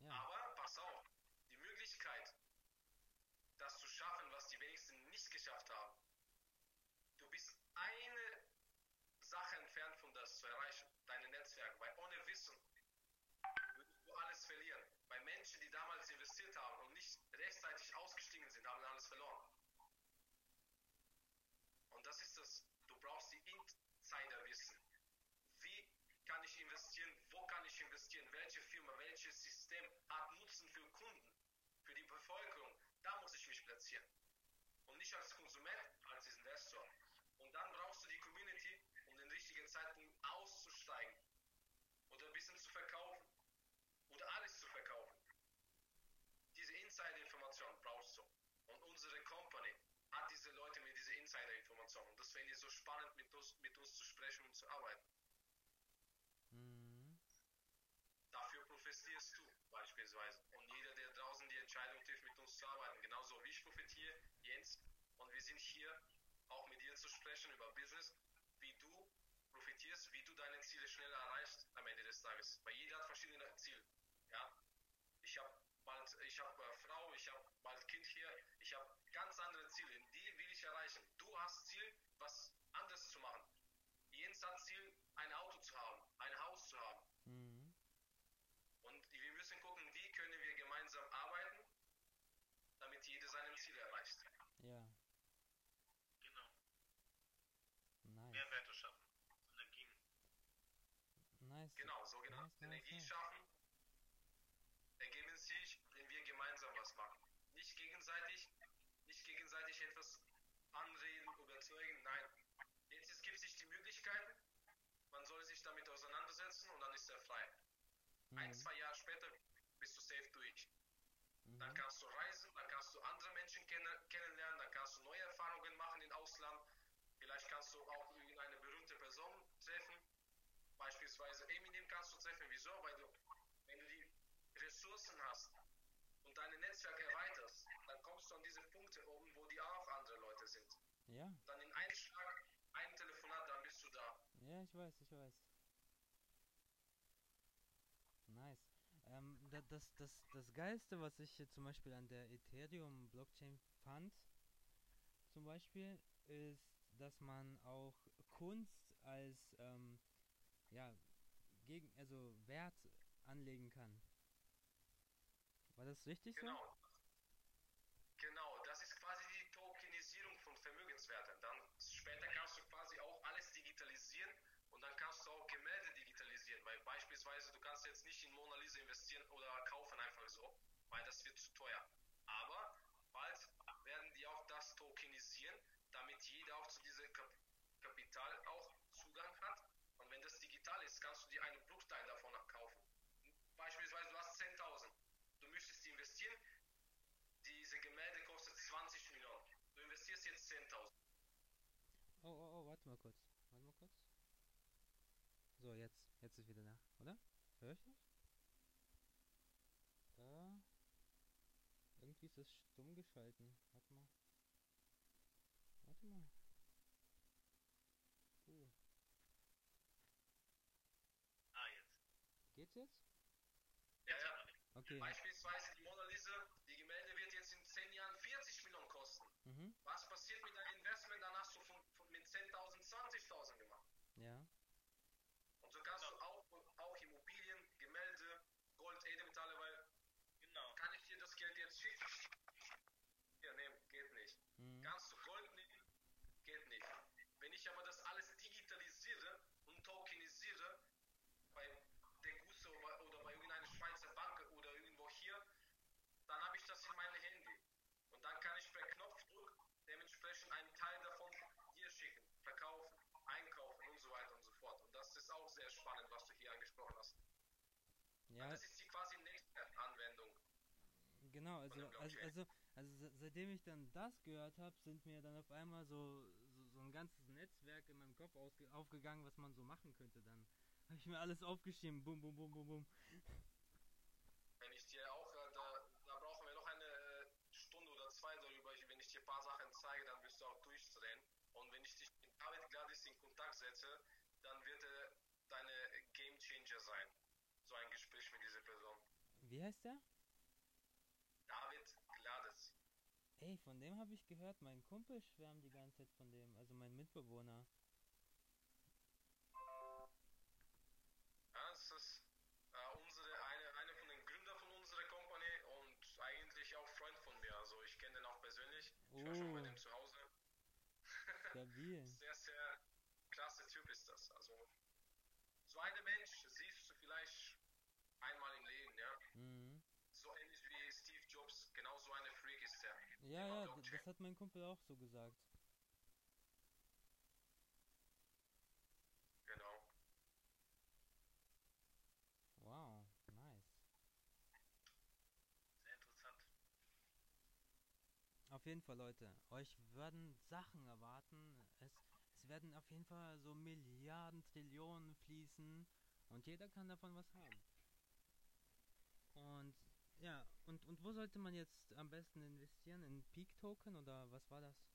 Speaker 1: Ja.
Speaker 2: Aber pass auf, die Möglichkeit, das zu schaffen, was die wenigsten nicht geschafft haben, du bist eine Sache entfernt von das zu erreichen, deine Netzwerke, weil ohne Wissen würdest du alles verlieren. Weil Menschen, die damals investiert haben und nicht rechtzeitig ausgestiegen sind, haben alles verloren. Und das ist das, du brauchst die Insiderwissen. Wie kann ich investieren? Wo kann ich investieren? Welche Firma, welches System hat Nutzen für Kunden, für die Bevölkerung? Da muss ich mich platzieren. Und nicht als Konsument, als Investor. Und dann brauchst du die Community, um den richtigen Zeitpunkt auszusteigen. Oder ein bisschen zu verkaufen. Oder alles zu verkaufen. Diese Insider-Information brauchst du. Und unsere Company hat diese Leute mit dieser Insider-Information. Und das finde ich so spannend, mit uns, mit uns zu sprechen und zu arbeiten.
Speaker 1: Mhm.
Speaker 2: Dafür profitierst du beispielsweise. Und jeder, der draußen die Entscheidung trifft, mit uns zu arbeiten, genauso wie ich profitiere, Jens, und wir sind hier auch mit dir zu sprechen über Business, wie du profitierst, wie du deine Ziele schneller erreichst am Ende des Tages. Weil jeder hat verschiedene Ziele. Ja? Ich habe bald, ich habe äh, Frau, ich habe bald Kind hier, ich habe ganz andere Ziele, die will ich erreichen. Du hast Ziel, was anderes zu machen. Jens hat Ziel, ein Auto zu haben, ein Haus zu haben.
Speaker 1: Mhm.
Speaker 2: Und wir müssen gucken, wie können wir gemeinsam arbeiten, damit jeder seinem Ziel erreicht.
Speaker 1: Ja,
Speaker 3: Genau.
Speaker 1: nice.
Speaker 3: Mehrwerte schaffen. Synergien.
Speaker 1: Nice.
Speaker 2: Genau, sogenannte
Speaker 1: Nice,
Speaker 2: Energie
Speaker 1: nice.
Speaker 2: schaffen, ergeben sich, wenn wir gemeinsam was machen. Nicht gegenseitig, nicht gegenseitig etwas anreden, überzeugen, nein. Jetzt es gibt sich die Möglichkeiten, man soll sich damit auseinandersetzen und dann ist er frei. Ein,
Speaker 1: Mhm.
Speaker 2: zwei Jahre später bist du safe durch. Dann
Speaker 1: Mhm.
Speaker 2: kannst du reisen, dann kannst du andere Menschen kenn kennenlernen, dann kannst du neue Erfahrungen machen im Ausland. Vielleicht kannst du auch irgendeine berühmte Person treffen. Beispielsweise Eminem kannst du treffen. Wieso? Weil du, wenn du die Ressourcen hast und dein Netzwerk erweiterst, dann kommst du an diese Punkte oben, wo die auch andere Leute sind.
Speaker 1: Ja,
Speaker 2: Dann in einem Schlag, ein Telefonat, dann bist du da.
Speaker 1: ja, ich weiß, ich weiß. Nice. Ähm, da, das, das, das Geilste, was ich hier zum Beispiel an der Ethereum-Blockchain fand, zum Beispiel, ist, dass man auch Kunst als, ähm, ja, gegen, also Wert anlegen kann. War das richtig so?
Speaker 2: Genau. Genau, das ist quasi die Tokenisierung von Vermögenswerten. Dann später kannst du quasi auch alles digitalisieren und dann kannst du auch Gemälde digitalisieren, weil beispielsweise du kannst jetzt nicht in Mona Lisa investieren oder kaufen einfach so, weil das wird zu teuer. Aber bald werden die auch das tokenisieren, damit jeder auch zu diesem Kap Kapital auch Zugang hat. Und wenn das digital ist, kannst du dir einen Bruchteil davon kaufen. Beispielsweise du hast 10.000. Du möchtest investieren, diese Gemälde kostet 20 Millionen. Du investierst jetzt 10.000.
Speaker 1: Oh, oh, oh, warte mal kurz. Warte mal kurz. So, jetzt. Jetzt ist wieder da, oder? Hör ich das? Da. Irgendwie ist es stumm geschalten. Warte mal. Warte mal. Uh,
Speaker 3: Ah, jetzt.
Speaker 1: geht's jetzt?
Speaker 2: Ja, ja.
Speaker 1: Okay.
Speaker 2: Beispielsweise die Mona Lisa, die Gemälde wird jetzt in 10 Jahren 40 Millionen kosten.
Speaker 1: Mhm.
Speaker 2: Was passiert mit deinem Investment? Dann hast du von, von mit 10.000 20.000 gemacht.
Speaker 1: Ja.
Speaker 2: Und so kannst du auch, auch Immobilien, Gemälde, Gold, Edelmetalle, weil
Speaker 3: Genau.
Speaker 2: kann ich dir das Geld jetzt schicken? Ja, nee, geht nicht.
Speaker 1: Mhm.
Speaker 2: Kannst du Gold nehmen? Geht nicht. Wenn ich aber das alles digitalisiere und tokenisiere, bei der Gusse oder oder bei irgendeiner Schweizer Bank oder irgendwo hier, dann habe ich das in meinem Handy. Und dann kann ich per Knopfdruck dementsprechend einen Teil davon dir schicken, verkaufen, einkaufen und so weiter und so fort. Und das ist auch sehr spannend, was du hier angesprochen hast.
Speaker 1: Ja,
Speaker 2: Das ist die quasi nächste Anwendung.
Speaker 1: Genau. Also, also, also, also se- seitdem ich dann das gehört habe, sind mir dann auf einmal so, so, so ein ganzes Netzwerk in meinem Kopf ausge aufgegangen, was man so machen könnte. Dann *laughs* habe ich mir alles aufgeschrieben. Bum, bum, bum, bum, bum.
Speaker 2: Wenn ich dir auch, äh, da, da brauchen wir noch eine äh, Stunde oder zwei darüber. Wenn ich dir ein paar Sachen zeige, dann wirst du auch durchdrehen. Und wenn ich dich mit David Gladys in Kontakt setze, dann wird er deine Game Changer sein. So ein Gespräch mit dieser Person.
Speaker 1: Wie heißt der?
Speaker 2: David Gladys.
Speaker 1: Ey, von dem habe ich gehört. Mein Kumpel schwärmt die ganze Zeit von dem. Also mein Mitbewohner.
Speaker 2: Ja, das ist äh, unsere, eine, eine von den Gründern von unserer Company und eigentlich auch Freund von mir. Also ich kenne den auch persönlich. Ich war schon bei
Speaker 1: Oh.
Speaker 2: dem zu Hause.
Speaker 1: Stabil. *laughs*
Speaker 2: sehr, sehr klasse Typ ist das. Also so einen Mensch siehst du vielleicht einmal im Leben, ja.
Speaker 1: Mhm.
Speaker 2: So ähnlich wie Steve Jobs, genau so eine Freak ist er.
Speaker 1: Ja, ja, das hat mein Kumpel auch so gesagt.
Speaker 2: Genau.
Speaker 1: Wow, nice.
Speaker 3: Sehr interessant.
Speaker 1: Auf jeden Fall, Leute, euch werden Sachen erwarten. Es, es werden auf jeden Fall so Milliarden, Trillionen fließen und jeder kann davon was haben. Und ja, und, und wo sollte man jetzt am besten investieren? In Peak Token oder was war das?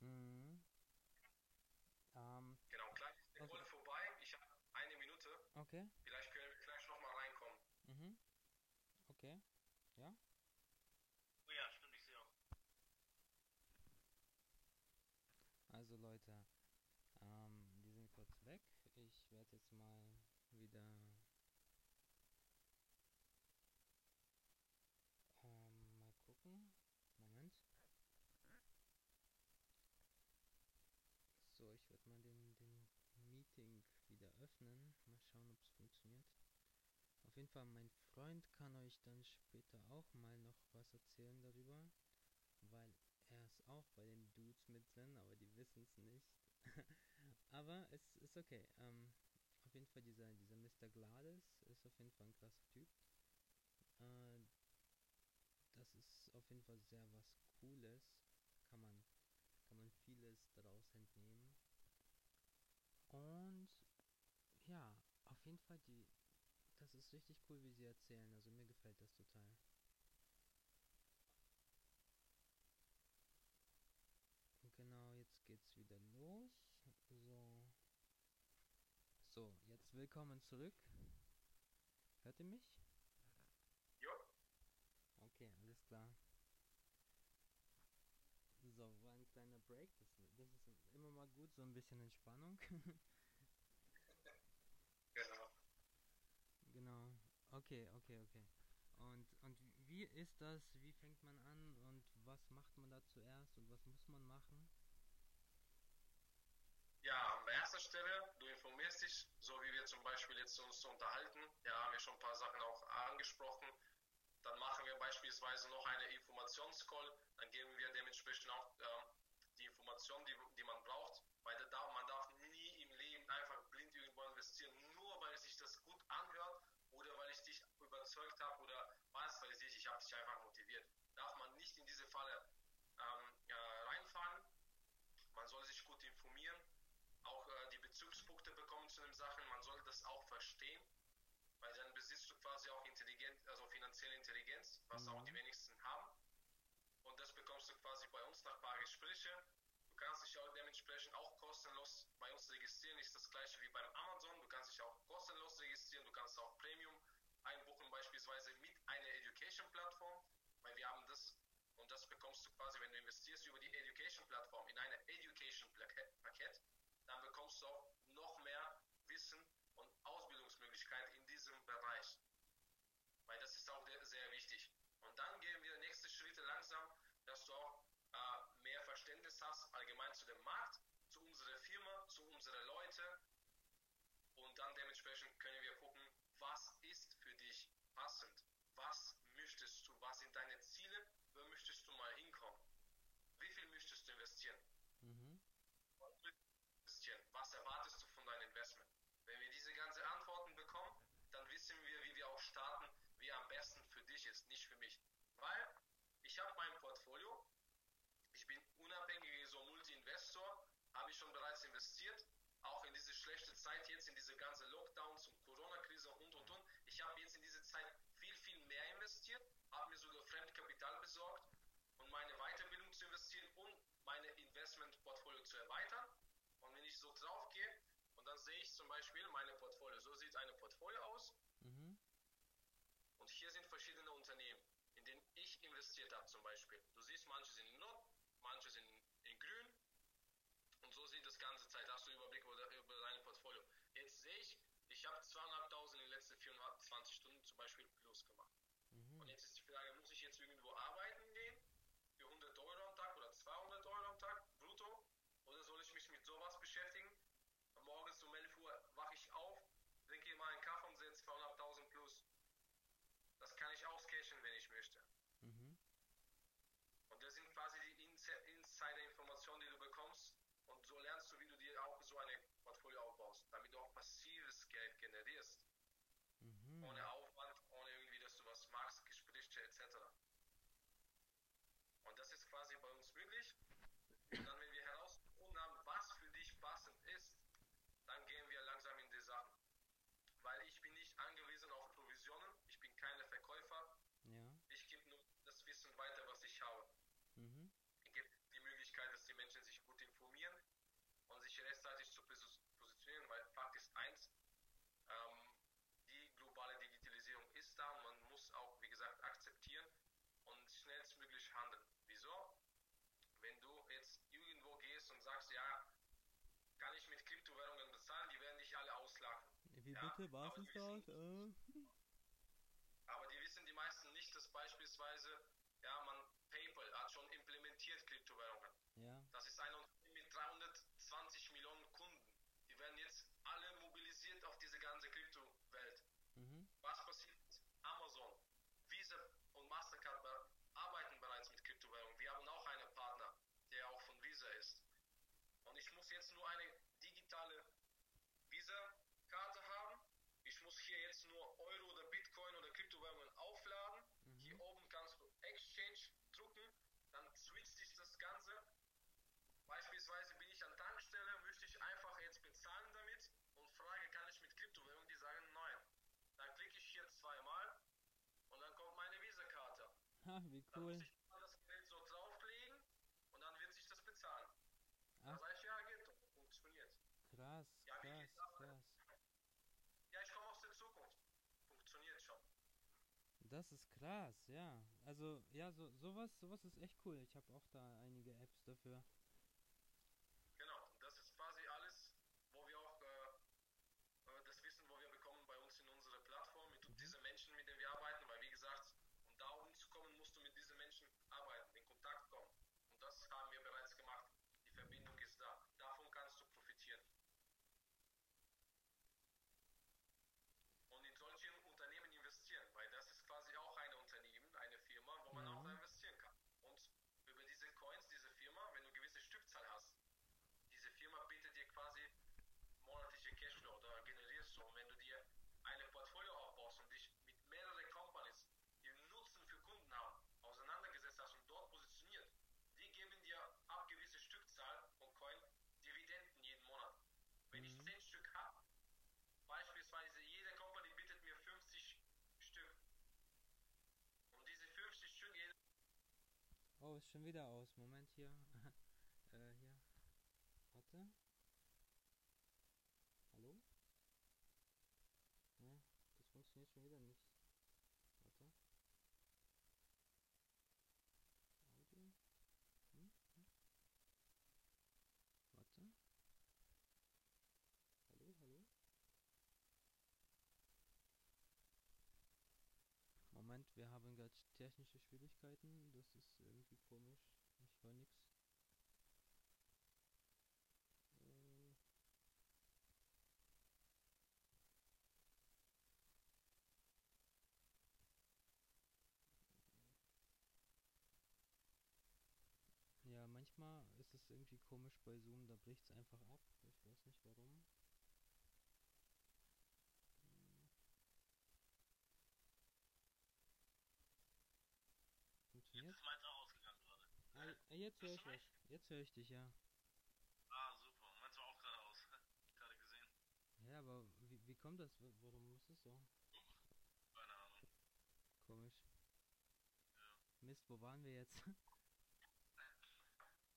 Speaker 1: Mhm. Ähm,
Speaker 2: genau, gleich ist die also, Rolle vorbei. Ich habe eine Minute.
Speaker 1: Okay.
Speaker 2: Vielleicht können wir gleich nochmal reinkommen.
Speaker 1: Mhm. Okay. Ja.
Speaker 3: Oh ja, stimmt, ich sehe auch.
Speaker 1: Also Leute, ähm, die sind kurz weg. Ich werde jetzt mal wieder Meeting wieder öffnen. Mal schauen, ob es funktioniert. Auf jeden Fall, mein Freund kann euch dann später auch mal noch was erzählen darüber, weil er ist auch bei den Dudes mit drin, aber die wissen es nicht. *laughs* aber es ist okay. Ähm, auf jeden Fall dieser, dieser Mr. Gladys ist auf jeden Fall ein krasser Typ. Äh, das ist auf jeden Fall sehr was Cooles. Kann man, kann man vieles daraus entnehmen. Und ja, auf jeden Fall die, das ist richtig cool, wie sie erzählen. Also mir gefällt das total. Genau, jetzt geht's wieder los. So. So, jetzt willkommen zurück. Hört ihr mich?
Speaker 2: Jo,
Speaker 1: Okay, alles klar. So, war ein kleiner Break. Das, das ist immer mal gut, so ein bisschen Entspannung. *laughs*
Speaker 2: genau.
Speaker 1: genau. Okay, okay, okay. Und, und wie ist das? Wie fängt man an? Und was macht man da zuerst? Und was muss man machen?
Speaker 2: Ja, an erster Stelle, du informierst dich, so wie wir zum Beispiel jetzt uns unterhalten. Ja, haben wir schon ein paar Sachen auch angesprochen. Dann machen wir beispielsweise noch eine Informationscall. Dann geben wir dementsprechend auch ähm, die Informationen, die, die man braucht. Weil da, darf- über die Education-Plattform in eine ich habe mein Portfolio, ich bin unabhängiger so Multi-Investor, habe ich schon bereits investiert, auch in diese schlechte Zeit jetzt, in diese ganze Lockdowns und Corona-Krise und und und. Ich habe jetzt in diese Zeit viel, viel mehr investiert, habe mir sogar Fremdkapital besorgt, um meine Weiterbildung zu investieren und meine Investment-Portfolio zu erweitern. Und wenn ich so drauf gehe und dann sehe ich zum Beispiel meine Portfolio, so sieht eine Portfolio aus
Speaker 1: Mhm.
Speaker 2: und hier sind verschiedene Unternehmen, investiert habe zum Beispiel. Du siehst, manche sind in Rot, manche sind in Grün und so sieht das ganze Zeit. Hast du Überblick über, über dein Portfolio. Jetzt sehe ich, ich habe 200.000 in den letzten 24 Stunden zum Beispiel plus gemacht.
Speaker 1: Mhm.
Speaker 2: Und jetzt ist die Frage, muss ich jetzt irgendwo arbeiten gehen für 100 Euro am Tag oder 200 Euro am Tag brutto? Oder soll ich mich mit sowas beschäftigen? Morgens um 11 Uhr wache ich auf, trinke mal einen Kaffee und sehe 200.000 plus. Das kann ich auscashen, wenn ich möchte.
Speaker 1: Mhm.
Speaker 2: Und das sind quasi die Inse- Insider-Informationen, die du bekommst. Und so lernst du, wie du dir auch so eine Portfolio aufbaust, damit du auch passives Geld generierst. Aber
Speaker 1: ist
Speaker 2: die
Speaker 1: das? Äh?
Speaker 2: Aber die wissen die meisten nicht, dass beispielsweise, ja, man PayPal hat schon implementiert Kryptowährungen.
Speaker 1: Ja,
Speaker 2: Das ist ein Unternehmen mit 320 Millionen Kunden. Die werden jetzt alle mobilisiert auf diese ganze Kryptowelt.
Speaker 1: mhm.
Speaker 2: Was passiert? Amazon, Visa und Mastercard be- arbeiten bereits mit Kryptowährungen. Wir haben auch einen Partner, der auch von Visa ist. Und ich muss jetzt nur eine digitale Visa-Karte haben. Ich muss hier jetzt nur Euro oder Bitcoin oder Kryptowährungen aufladen. Hier
Speaker 1: Mhm.
Speaker 2: oben kannst du Exchange drucken, dann switcht sich das Ganze. Beispielsweise bin ich an Tankstelle, möchte ich einfach jetzt bezahlen damit und frage, kann ich mit Kryptowährung? Die sagen nein. Dann klicke ich hier zweimal und dann kommt meine
Speaker 1: Wie
Speaker 2: Dann
Speaker 1: cool.
Speaker 2: muss ich das Geld so drauflegen und dann wird sich das bezahlen. Da
Speaker 1: Ach.
Speaker 2: sage ich, ja, geht doch, funktioniert.
Speaker 1: Krass,
Speaker 2: Ja,
Speaker 1: krass, krass.
Speaker 2: Ja, ich komme aus der Zukunft. Funktioniert schon.
Speaker 1: Das ist krass, ja. Also, ja, so sowas, sowas ist echt cool. Ich habe auch da einige Apps dafür.
Speaker 2: Genau, und das ist quasi alles, wo wir auch äh, äh, das Wissen, wo wir bekommen bei uns in unserer Plattform, mit diesen Menschen, mit denen wir arbeiten, weil wie gesagt, um da oben zu kommen, musst du mit diesen Menschen arbeiten, in Kontakt kommen. Und das haben wir bereits gemacht. Die Verbindung ist da. Davon kannst du profitieren. Und in solche Unternehmen investieren, weil das ist quasi auch ein Unternehmen, eine Firma, wo man auch
Speaker 1: Mhm.
Speaker 2: investieren kann. Und über diese Coins, diese Firma, wenn du gewisse Stückzahl hast, diese Firma bietet dir quasi monatliche Cashflow oder generierst du. Und wenn du dir eine Portfolio aufbaust und dich mit mehreren Companies, die einen Nutzen für Kunden haben, auseinandergesetzt hast und dort positioniert, die geben dir ab gewisse Stückzahl und Coin Dividenden jeden Monat. Wenn ich
Speaker 1: Mhm.
Speaker 2: 10 Stück habe, beispielsweise jede Company bietet mir 50 Stück. Und diese 50 Stück, jede
Speaker 1: Ist schon wieder aus. Moment hier. *laughs* äh, hier. Warte. Hallo? Ne, das funktioniert schon wieder nicht. Warte. Audio. Hm? Hm? Warte. Hallo, hallo? Moment, wir haben gerade technische Schwierigkeiten. Das ist irgendwie komisch. Ich höre nichts. Äh. Ja, manchmal ist es irgendwie komisch bei Zoom, da bricht es einfach ab. Ich weiß nicht warum. Hm. Funktioniert?
Speaker 3: Jetzt ist meins auch ausgegangen gerade.
Speaker 1: Ah, ah, jetzt höre ich
Speaker 3: du
Speaker 1: was. Jetzt höre ich dich, ja.
Speaker 3: Ah, super. Meins war auch gerade aus. *laughs* gerade gesehen.
Speaker 1: Ja, aber wie, wie kommt das? Wa- Warum ist es so?
Speaker 3: Keine Ahnung.
Speaker 1: Komisch.
Speaker 3: Ja.
Speaker 1: Mist, wo waren wir jetzt? *laughs*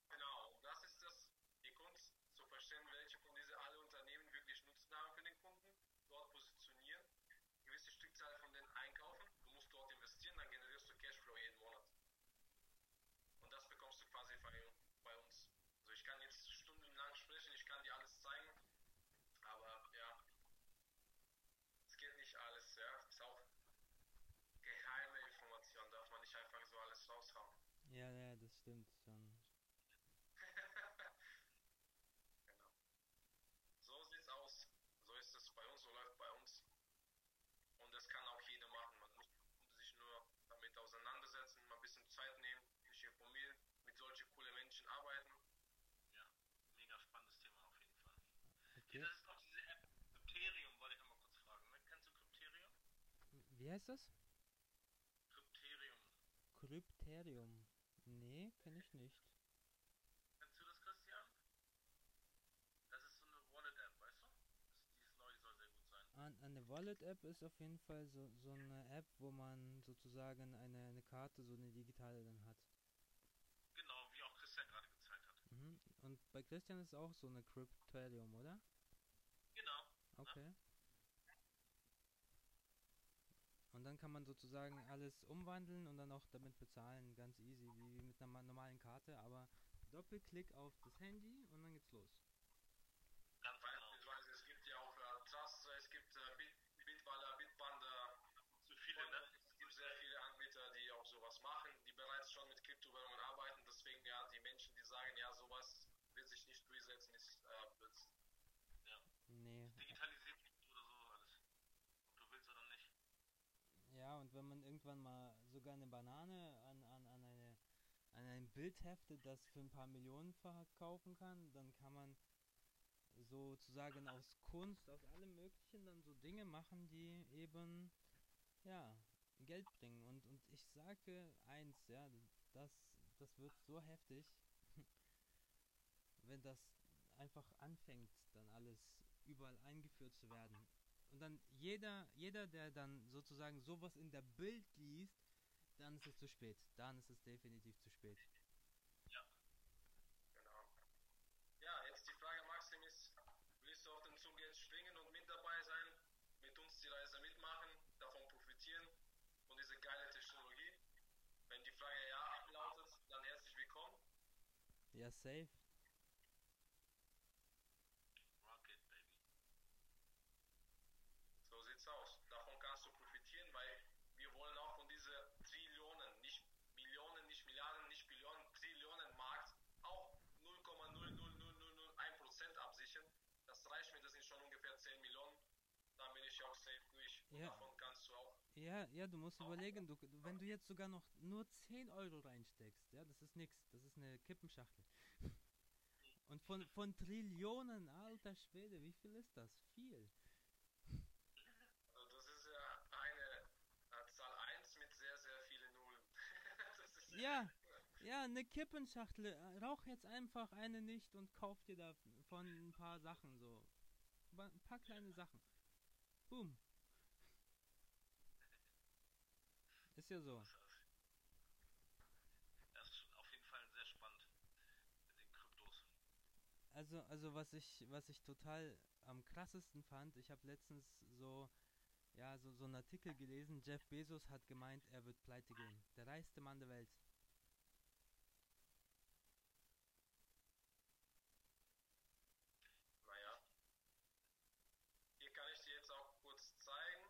Speaker 2: Genau, und das ist das, die Kunst zu verstehen, welche von diesen alle Unternehmen wirklich Nutzen haben für den Kunden, dort positionieren, gewisse Stückzahl von denen einkaufen, du musst dort investieren, dann generierst du Cashflow jeden Monat. Und das bekommst du quasi bei, bei uns. Also ich kann jetzt stundenlang sprechen, ich kann dir alles zeigen, aber ja, es geht nicht alles, ja, ist auch geheime Information, darf man nicht einfach so alles raushauen.
Speaker 1: ja, ja, stimmt schon. *laughs*
Speaker 2: Genau. So sieht's aus. So ist es bei uns, so läuft bei uns. Und das kann auch jeder machen. Man muss sich nur damit auseinandersetzen, mal ein bisschen Zeit nehmen, sich informieren, mit solchen coolen Menschen arbeiten.
Speaker 3: Mega spannendes Thema auf jeden Fall. Ja,
Speaker 1: Okay.
Speaker 3: das ist auch diese App Crypterium, wollte ich nochmal kurz fragen. Ne? Kennst du Crypterium?
Speaker 1: Wie heißt das?
Speaker 3: Crypterium.
Speaker 1: Krypterium. Nee, kenne ich nicht.
Speaker 3: Kennst du das, Christian? Das ist so eine Wallet-App, weißt du? Das, die ist neu, die soll sehr gut sein.
Speaker 1: An, eine Wallet-App ist auf jeden Fall so, so eine App, wo man sozusagen eine, eine Karte, so eine digitale dann hat.
Speaker 3: Genau, wie auch Christian gerade gezeigt hat.
Speaker 1: Mhm. Und bei Christian ist auch so eine Krypterium, oder?
Speaker 3: Genau.
Speaker 1: Okay. Und dann kann man sozusagen alles umwandeln und dann auch damit bezahlen, ganz easy, wie mit einer ma- normalen Karte, aber Doppelklick auf das Handy und dann geht's los.
Speaker 3: Ganz genau.
Speaker 2: Beispielsweise, es gibt ja auch äh, Trust, es gibt äh,
Speaker 1: Und wenn man irgendwann mal sogar eine Banane an, an, an, eine, an ein Bild heftet, das für ein paar Millionen verkaufen kann, dann kann man sozusagen aus Kunst, aus allem Möglichen dann so Dinge machen, die eben, ja, Geld bringen. Und, und ich sage eins, ja, das, das wird so heftig, *laughs* wenn das einfach anfängt, dann alles überall eingeführt zu werden. Und dann jeder, jeder, der dann sozusagen sowas in der Bild liest, dann ist es zu spät. Dann ist es definitiv zu spät.
Speaker 2: Genau. Ja, jetzt die Frage, Maxim, ist, willst du auf den Zug jetzt springen und mit dabei sein, mit uns die Reise mitmachen, davon profitieren, von dieser geilen Technologie? Wenn die Frage ja lautet, dann herzlich willkommen.
Speaker 1: Ja, safe.
Speaker 3: Rocket, Baby.
Speaker 2: So sieht's aus. Davon kannst du profitieren, weil wir wollen auch von dieser Trillionen, nicht Millionen, nicht Milliarden, nicht Billionen, Trillionen Markt auch 0,00001% absichern. Das reicht mir, das sind schon ungefähr 10 Millionen. Dann bin ich auch safe durch. Und
Speaker 1: Ja.
Speaker 2: davon kannst du auch.
Speaker 1: Ja, ja, du musst überlegen, du, wenn du jetzt sogar noch nur 10 Euro reinsteckst, ja, das ist nix, das ist eine Kippenschachtel. *laughs* Und von, von Trillionen, alter Schwede, wie viel ist das? Viel.
Speaker 2: Also das ist ja eine äh, Zahl 1 mit sehr, sehr vielen Nullen. *laughs*
Speaker 1: Ja, ja, eine Kippenschachtel. Äh, Rauch jetzt einfach eine nicht und kauf dir davon ein paar Sachen so. Ein paar kleine Sachen. Boom. Ist ja so.
Speaker 3: Das ist auf jeden Fall sehr spannend mit den Kryptos.
Speaker 1: Also, also was ich, was ich total am krassesten fand, ich habe letztens so, ja, so, so einen Artikel gelesen, Jeff Bezos hat gemeint, er wird pleite gehen. Der reichste Mann der Welt.
Speaker 2: Naja. Hier kann ich dir jetzt auch kurz zeigen.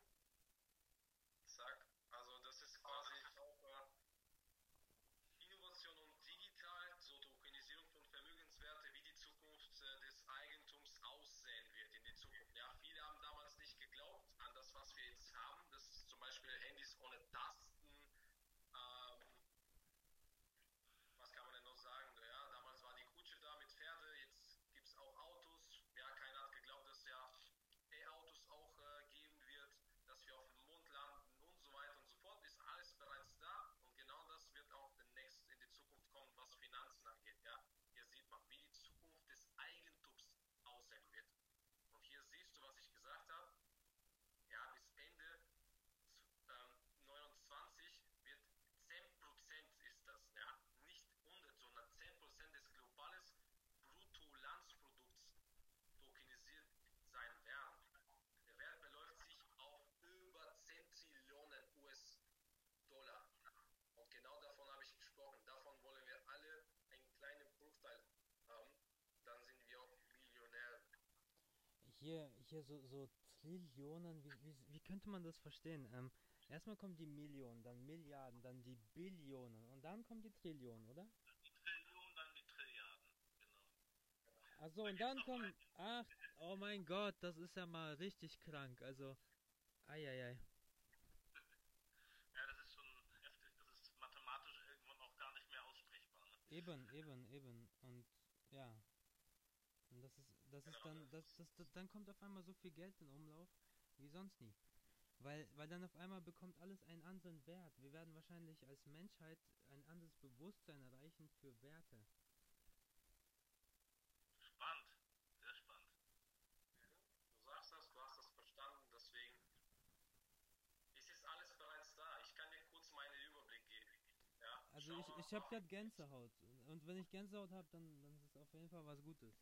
Speaker 2: Zack. Also das ist quasi auch äh, Innovation und digital, so Tokenisierung von Vermögenswerte, wie die Zukunft äh, des Eigentums aussehen wird in die Zukunft. Ja, viele haben damals nicht geglaubt an das, was wir jetzt haben. Das ist zum Beispiel Handys ohne Tasten. Ähm, was kann man denn noch sagen? Ja, damals war die Kutsche da mit Pferde, jetzt gibt es auch Autos. Ja, keiner hat geglaubt, dass es ja E-Autos auch äh, geben wird, dass wir auf dem Mond landen und so weiter und so fort. Ist alles bereits da und genau das wird auch demnächst in die Zukunft kommen, was Finanzen angeht. Ja, hier sieht man, wie die Zukunft des Eigentums aussehen wird. Und hier siehst du, was ich gesagt habe. Ja, bis Ende ähm, 29 wird 10% ist das, ja, nicht 100, sondern 10% des globales Bruttolandsprodukts tokenisiert sein werden. Der Wert beläuft sich auf über 10 Trillionen US-Dollar. Und genau davon habe ich gesprochen. Davon wollen wir alle einen kleinen Bruchteil haben. Dann sind wir auch Millionäre.
Speaker 1: Hier, hier so, so Trillionen, wie, wie, wie könnte man das verstehen? Ähm, erstmal kommen die Millionen, dann Milliarden, dann die Billionen und dann kommen die Trillionen, oder?
Speaker 3: Die Trillionen, dann die Trilliarden. Genau.
Speaker 1: Achso, und dann kommen. Ach, oh mein Gott, das ist ja mal richtig krank. Also, eieiei.
Speaker 3: Ja, das ist schon heftig. Das ist mathematisch irgendwann auch gar nicht mehr aussprechbar. Ne?
Speaker 1: Eben, eben, eben. Und ja. Das ist, dann, das, das, das, dann kommt auf einmal so viel Geld in Umlauf wie sonst nie. Weil, weil dann auf einmal bekommt alles einen anderen Wert. Wir werden wahrscheinlich als Menschheit ein anderes Bewusstsein erreichen für Werte.
Speaker 3: Spannend. Sehr spannend.
Speaker 2: Du sagst das, du hast das verstanden, deswegen es ist alles bereits da. Ich kann dir kurz meinen Überblick geben. Ja,
Speaker 1: Also ich, ich habe gerade Gänsehaut. Und wenn ich Gänsehaut habe, dann, dann ist es auf jeden Fall was Gutes.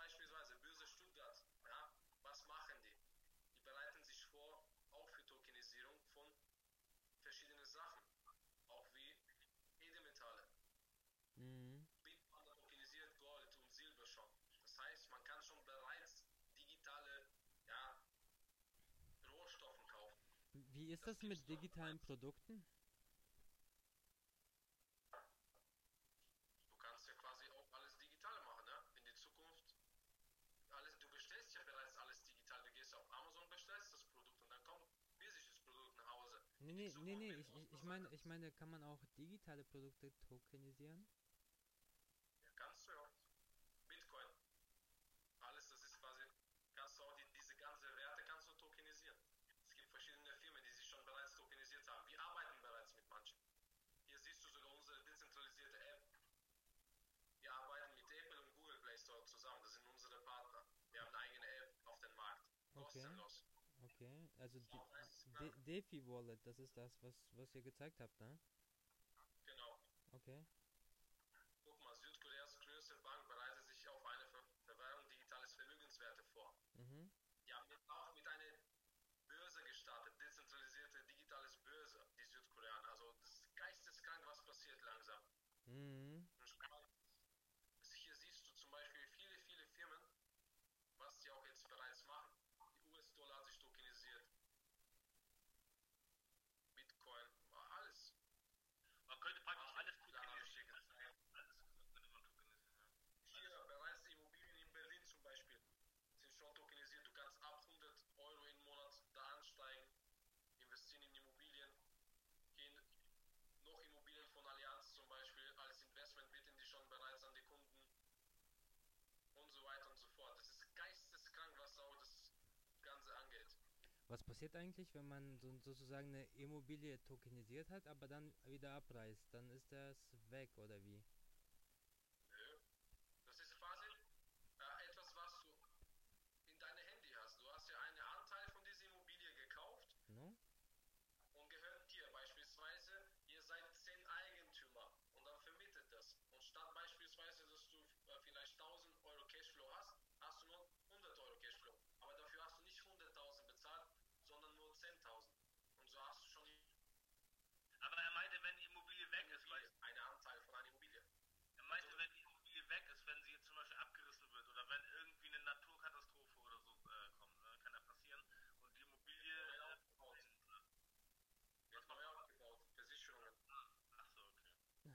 Speaker 2: beispielsweise Börse Stuttgart, ja, was machen die? Die bereiten sich vor, auch für Tokenisierung von verschiedenen Sachen, auch wie Edelmetalle.
Speaker 1: Mhm.
Speaker 2: Bitcoin tokenisiert Gold
Speaker 1: und Silber
Speaker 2: schon.
Speaker 1: Das
Speaker 2: heißt, man kann schon bereits digitale ja, Rohstoffe kaufen. Wie ist das, das mit digitalen Produkten?
Speaker 1: Nee, nee, nee, nee, ich, ich, meine, ich meine, kann man auch digitale Produkte tokenisieren?
Speaker 2: Ja, kannst du ja. Bitcoin. Alles, das ist quasi, kannst du auch die, diese ganze Werte kannst du tokenisieren. Es gibt verschiedene Firmen, die sich schon bereits tokenisiert haben. Wir arbeiten bereits mit manchen. Hier siehst du sogar unsere dezentralisierte App. Wir arbeiten mit Apple und Google Play Store zusammen. Das sind unsere Partner. Wir haben eine eigene App auf dem Markt.
Speaker 1: Okay. Okay, also De DeFi Wallet, das ist das, was, was ihr gezeigt habt, ne?
Speaker 2: Genau.
Speaker 1: Okay.
Speaker 2: Guck mal, Südkoreas größte Bank bereitet sich auf eine Ver Verwahrung digitales Vermögenswerte vor.
Speaker 1: Mhm.
Speaker 2: Die haben jetzt auch mit einer Börse gestartet, dezentralisierte digitales Börse, die Südkoreaner. Also das ist geisteskrank, was passiert langsam.
Speaker 1: Mhm.
Speaker 2: Was
Speaker 1: passiert eigentlich, wenn man so, sozusagen eine Immobilie tokenisiert hat, aber dann wieder abreißt? Dann ist das weg oder wie?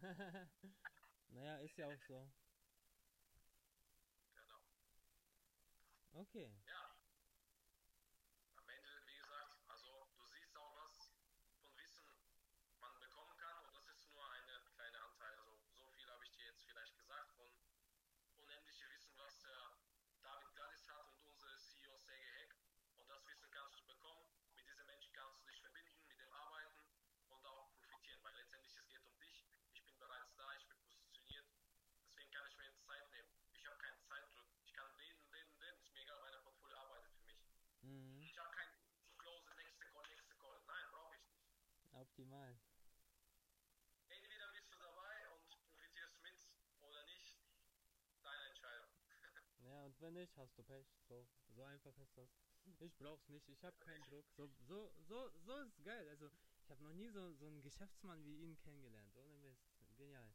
Speaker 1: *laughs* naja, ist ja auch so.
Speaker 2: Genau.
Speaker 1: Okay.
Speaker 2: Ja.
Speaker 1: Maximal.
Speaker 2: Entweder bist du dabei und profitierst mit oder nicht. Deine Entscheidung. *laughs*
Speaker 1: ja, und wenn nicht, hast du Pech. So, so einfach ist das. Ich brauch's nicht, ich habe keinen Druck. So, so, so, so ist geil. Also, ich habe noch nie so, so einen Geschäftsmann wie ihn kennengelernt. Ohne Mist. Genial.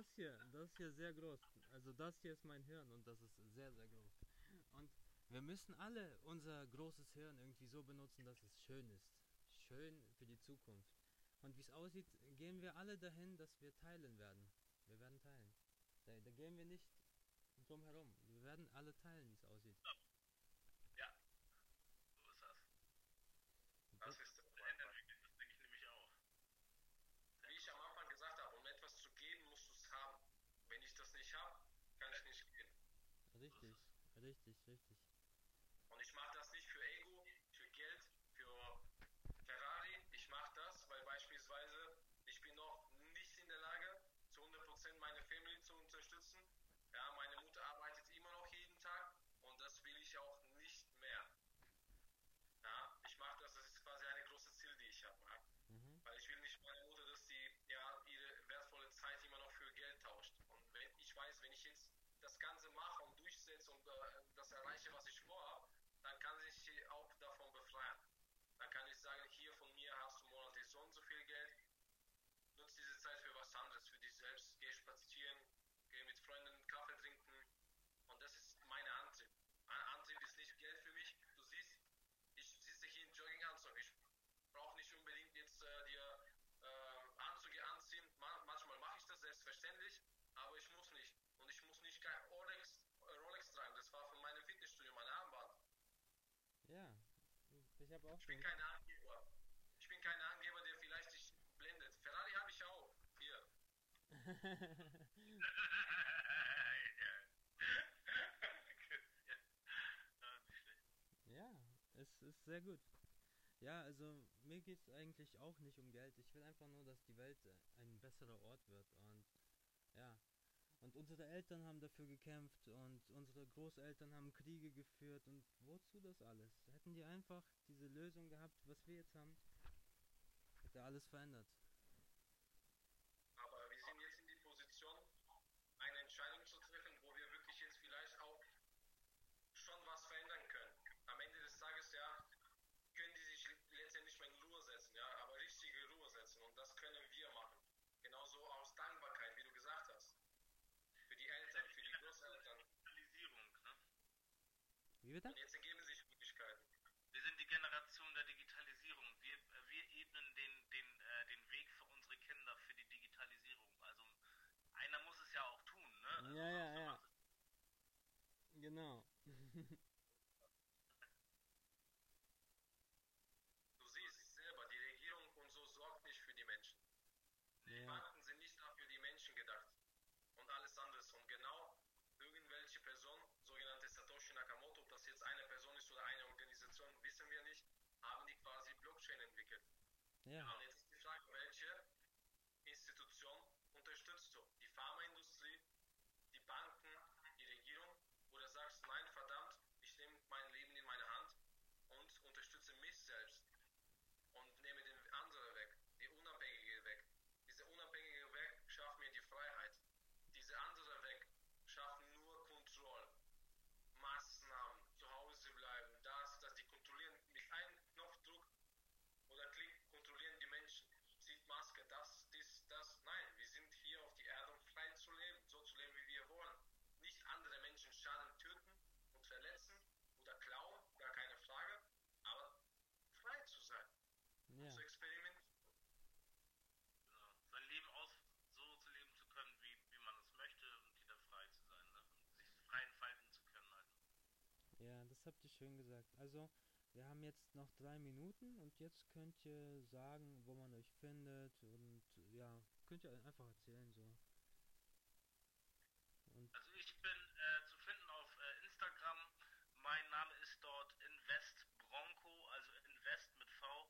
Speaker 3: das
Speaker 2: hier, das hier
Speaker 1: sehr groß. Also das hier ist mein Hirn und das ist sehr, sehr groß. Und wir müssen alle unser großes Hirn irgendwie so benutzen, dass es schön ist. Schön für die Zukunft. Und wie es aussieht, gehen wir alle dahin, dass wir teilen werden. Wir werden teilen. Da, da gehen wir nicht drum herum. Wir werden alle teilen, wie es aussieht. richtig, richtig.
Speaker 2: Ich auch Ich bin kein Angeber. Ich bin kein Angeber, der vielleicht dich blendet. Ferrari habe ich auch. Hier.
Speaker 1: ja, es ist sehr gut. Ja, also mir geht es eigentlich auch nicht um Geld. Ich will einfach nur, dass die Welt ein besserer Ort wird. Und ja, und unsere Eltern haben dafür gekämpft und unsere Großeltern haben Kriege geführt. Und wozu das alles? Hätten die einfach diese Lösung gehabt, was wir jetzt haben, hätte alles verändert.
Speaker 2: Aber wir sind jetzt in die Position, eine Entscheidung zu treffen, wo wir wirklich jetzt vielleicht auch schon was verändern können. Am Ende des Tages, ja, können die sich letztendlich mal in Ruhe setzen, ja, aber richtige Ruhe setzen. Und das können wir machen. Genauso aus Dankbarkeit, wie du gesagt hast. Für die Eltern, für die Großeltern.
Speaker 3: Digitalisierung, ne?
Speaker 1: Wie bitte?
Speaker 2: Und jetzt ergeben sich Möglichkeiten.
Speaker 3: Wir sind die Generation der Digitalisierung. Wir, äh, wir ebnen den, den, äh, den Weg für unsere Kinder für die Digitalisierung. Also einer muss es ja auch tun, ne? Also
Speaker 1: Ja, ja, ja. Genau. *laughs*
Speaker 2: Du siehst selber, die Regierung und so sorgt nicht für die Menschen. Die
Speaker 1: Ja.
Speaker 2: Banken sind nicht dafür die Menschen gedacht. Und alles anderes. Und genau irgendwelche Person, sogenannte Satoshi Nakamoto, ob das jetzt eine Person ist oder eine Organisation, wissen wir nicht, haben die quasi Blockchain entwickelt.
Speaker 1: Ja.
Speaker 2: Und jetzt ist die Frage, welche Institution unterstützt du? Die Pharmaindustrie, die Banken, die Regierung? Oder sagst, nein, verdammt, ich nehme mein Leben in meine Hand und unterstütze mich selbst und nehme den anderen weg, die Unabhängige weg. Dieser unabhängige Weg schafft mir die Freiheit. Diese andere Weg schafft nur Kontrolle. Maßnahmen, zu Hause bleiben, das, das, die kontrollieren mit einem Knopfdruck oder Klick kontrollieren die Menschen. Zieht Maske, das, dies, das. Nein, wir sind hier auf die Erde, um frei zu leben, so zu leben, wie wir wollen. Nicht andere Menschen schaden, töten und verletzen oder klauen, gar keine Frage, aber frei zu sein,
Speaker 1: Ja.
Speaker 2: zu experimentieren.
Speaker 3: Genau. Sein Leben aus so zu leben zu können, wie, wie man es möchte und wieder frei zu sein, ne? Und sich frei entfalten zu können halt.
Speaker 1: Ja, das habt ihr schön gesagt. Also, wir haben jetzt noch drei Minuten und jetzt könnt ihr sagen, wo man euch findet und ja, könnt ihr einfach erzählen so. Und
Speaker 3: Also ich bin äh, zu finden auf äh, Instagram. Mein Name ist dort Invest Bronco, also Invest mit V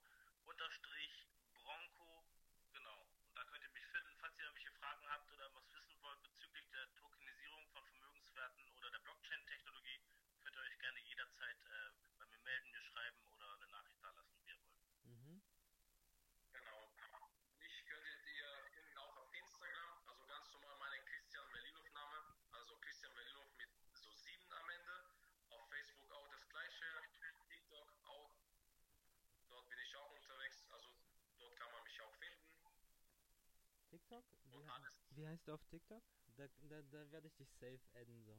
Speaker 3: unterstrich Bronco. Genau. Und da könnt ihr mich finden, falls ihr irgendwelche Fragen habt oder was wissen wollt bezüglich der Tokenisierung von Vermögenswerten oder der Blockchain-Technologie, könnt ihr euch gerne jederzeit äh, bei mir melden, mir schreiben oder eine Nachricht da lassen, wie ihr wollt.
Speaker 1: mhm.
Speaker 2: Genau. Mich könntet ihr finden auch auf Instagram, also ganz normal meine Christian Velinov Name, also Christian Velinov mit so sieben am Ende. Auf Facebook auch das gleiche, TikTok auch. Dort bin ich auch unterwegs, also dort kann man mich auch finden.
Speaker 1: TikTok? Wie,
Speaker 2: Und
Speaker 1: hei-
Speaker 2: alles.
Speaker 1: wie heißt du auf TikTok? Da, da, da werde ich dich safe adden so.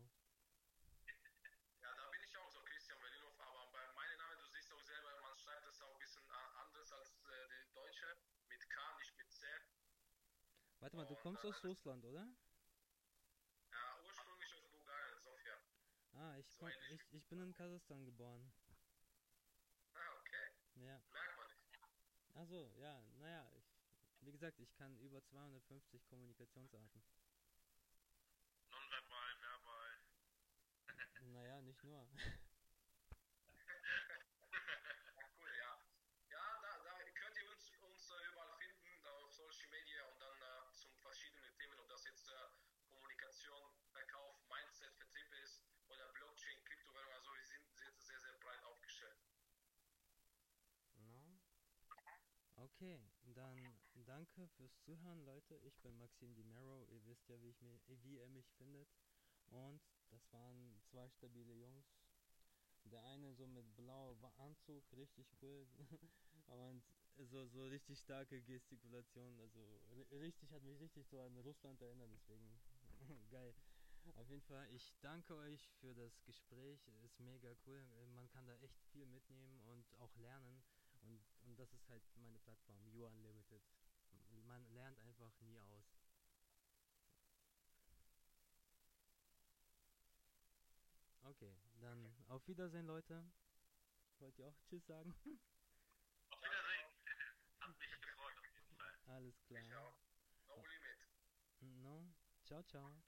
Speaker 2: Ja, da bin ich auch so Christian Velinov, aber bei meinem Namen, du siehst auch selber, man schreibt das auch ein bisschen a- anders als äh, die Deutsche, mit K, nicht mit C.
Speaker 1: Warte mal, du kommst aus Russland, oder?
Speaker 2: Ja, ursprünglich aus Bulgarien, Sofia.
Speaker 1: Ah, ich komm, ich, ich bin in Kasachstan geboren.
Speaker 2: Ah, okay,
Speaker 1: Ja.
Speaker 2: merkt man nicht.
Speaker 1: Also, ja, naja, ich, wie gesagt, ich kann über 250 Kommunikationsarten.
Speaker 3: Nonverbal, verbal. *laughs*
Speaker 1: Naja, nicht nur.
Speaker 2: Ja, cool, ja. Ja, da, da könnt ihr uns, uns äh, überall finden, auf Social Media und dann äh, zum verschiedenen Themen, ob das jetzt äh, Kommunikation, Verkauf, Mindset, Vertrieb ist oder Blockchain, Kryptowährung, also wir sind sehr, sehr, sehr breit aufgestellt.
Speaker 1: No? Okay, dann danke fürs Zuhören, Leute. Ich bin Maxim Di Mero. Ihr wisst ja, wie, ich mir, wie ihr mich findet. Und das waren zwei stabile Jungs. Der eine so mit blauem Anzug, richtig cool. *laughs* Und so, so richtig starke Gestikulation. Also ri- richtig, hat mich richtig so an Russland erinnert, deswegen *laughs* geil. Auf jeden Fall, ich danke euch für das Gespräch. Ist mega cool. Man kann da echt viel mitnehmen und auch lernen. Und, und das ist halt meine Plattform, You Unlimited. Man lernt einfach nie aus. Okay, dann auf Wiedersehen, Leute. wollt ihr auch Tschüss sagen?
Speaker 3: Auf Wiedersehen. Hat mich gefreut auf jeden Fall.
Speaker 1: Alles klar.
Speaker 2: Ich auch. No limit.
Speaker 1: No. Ciao, ciao.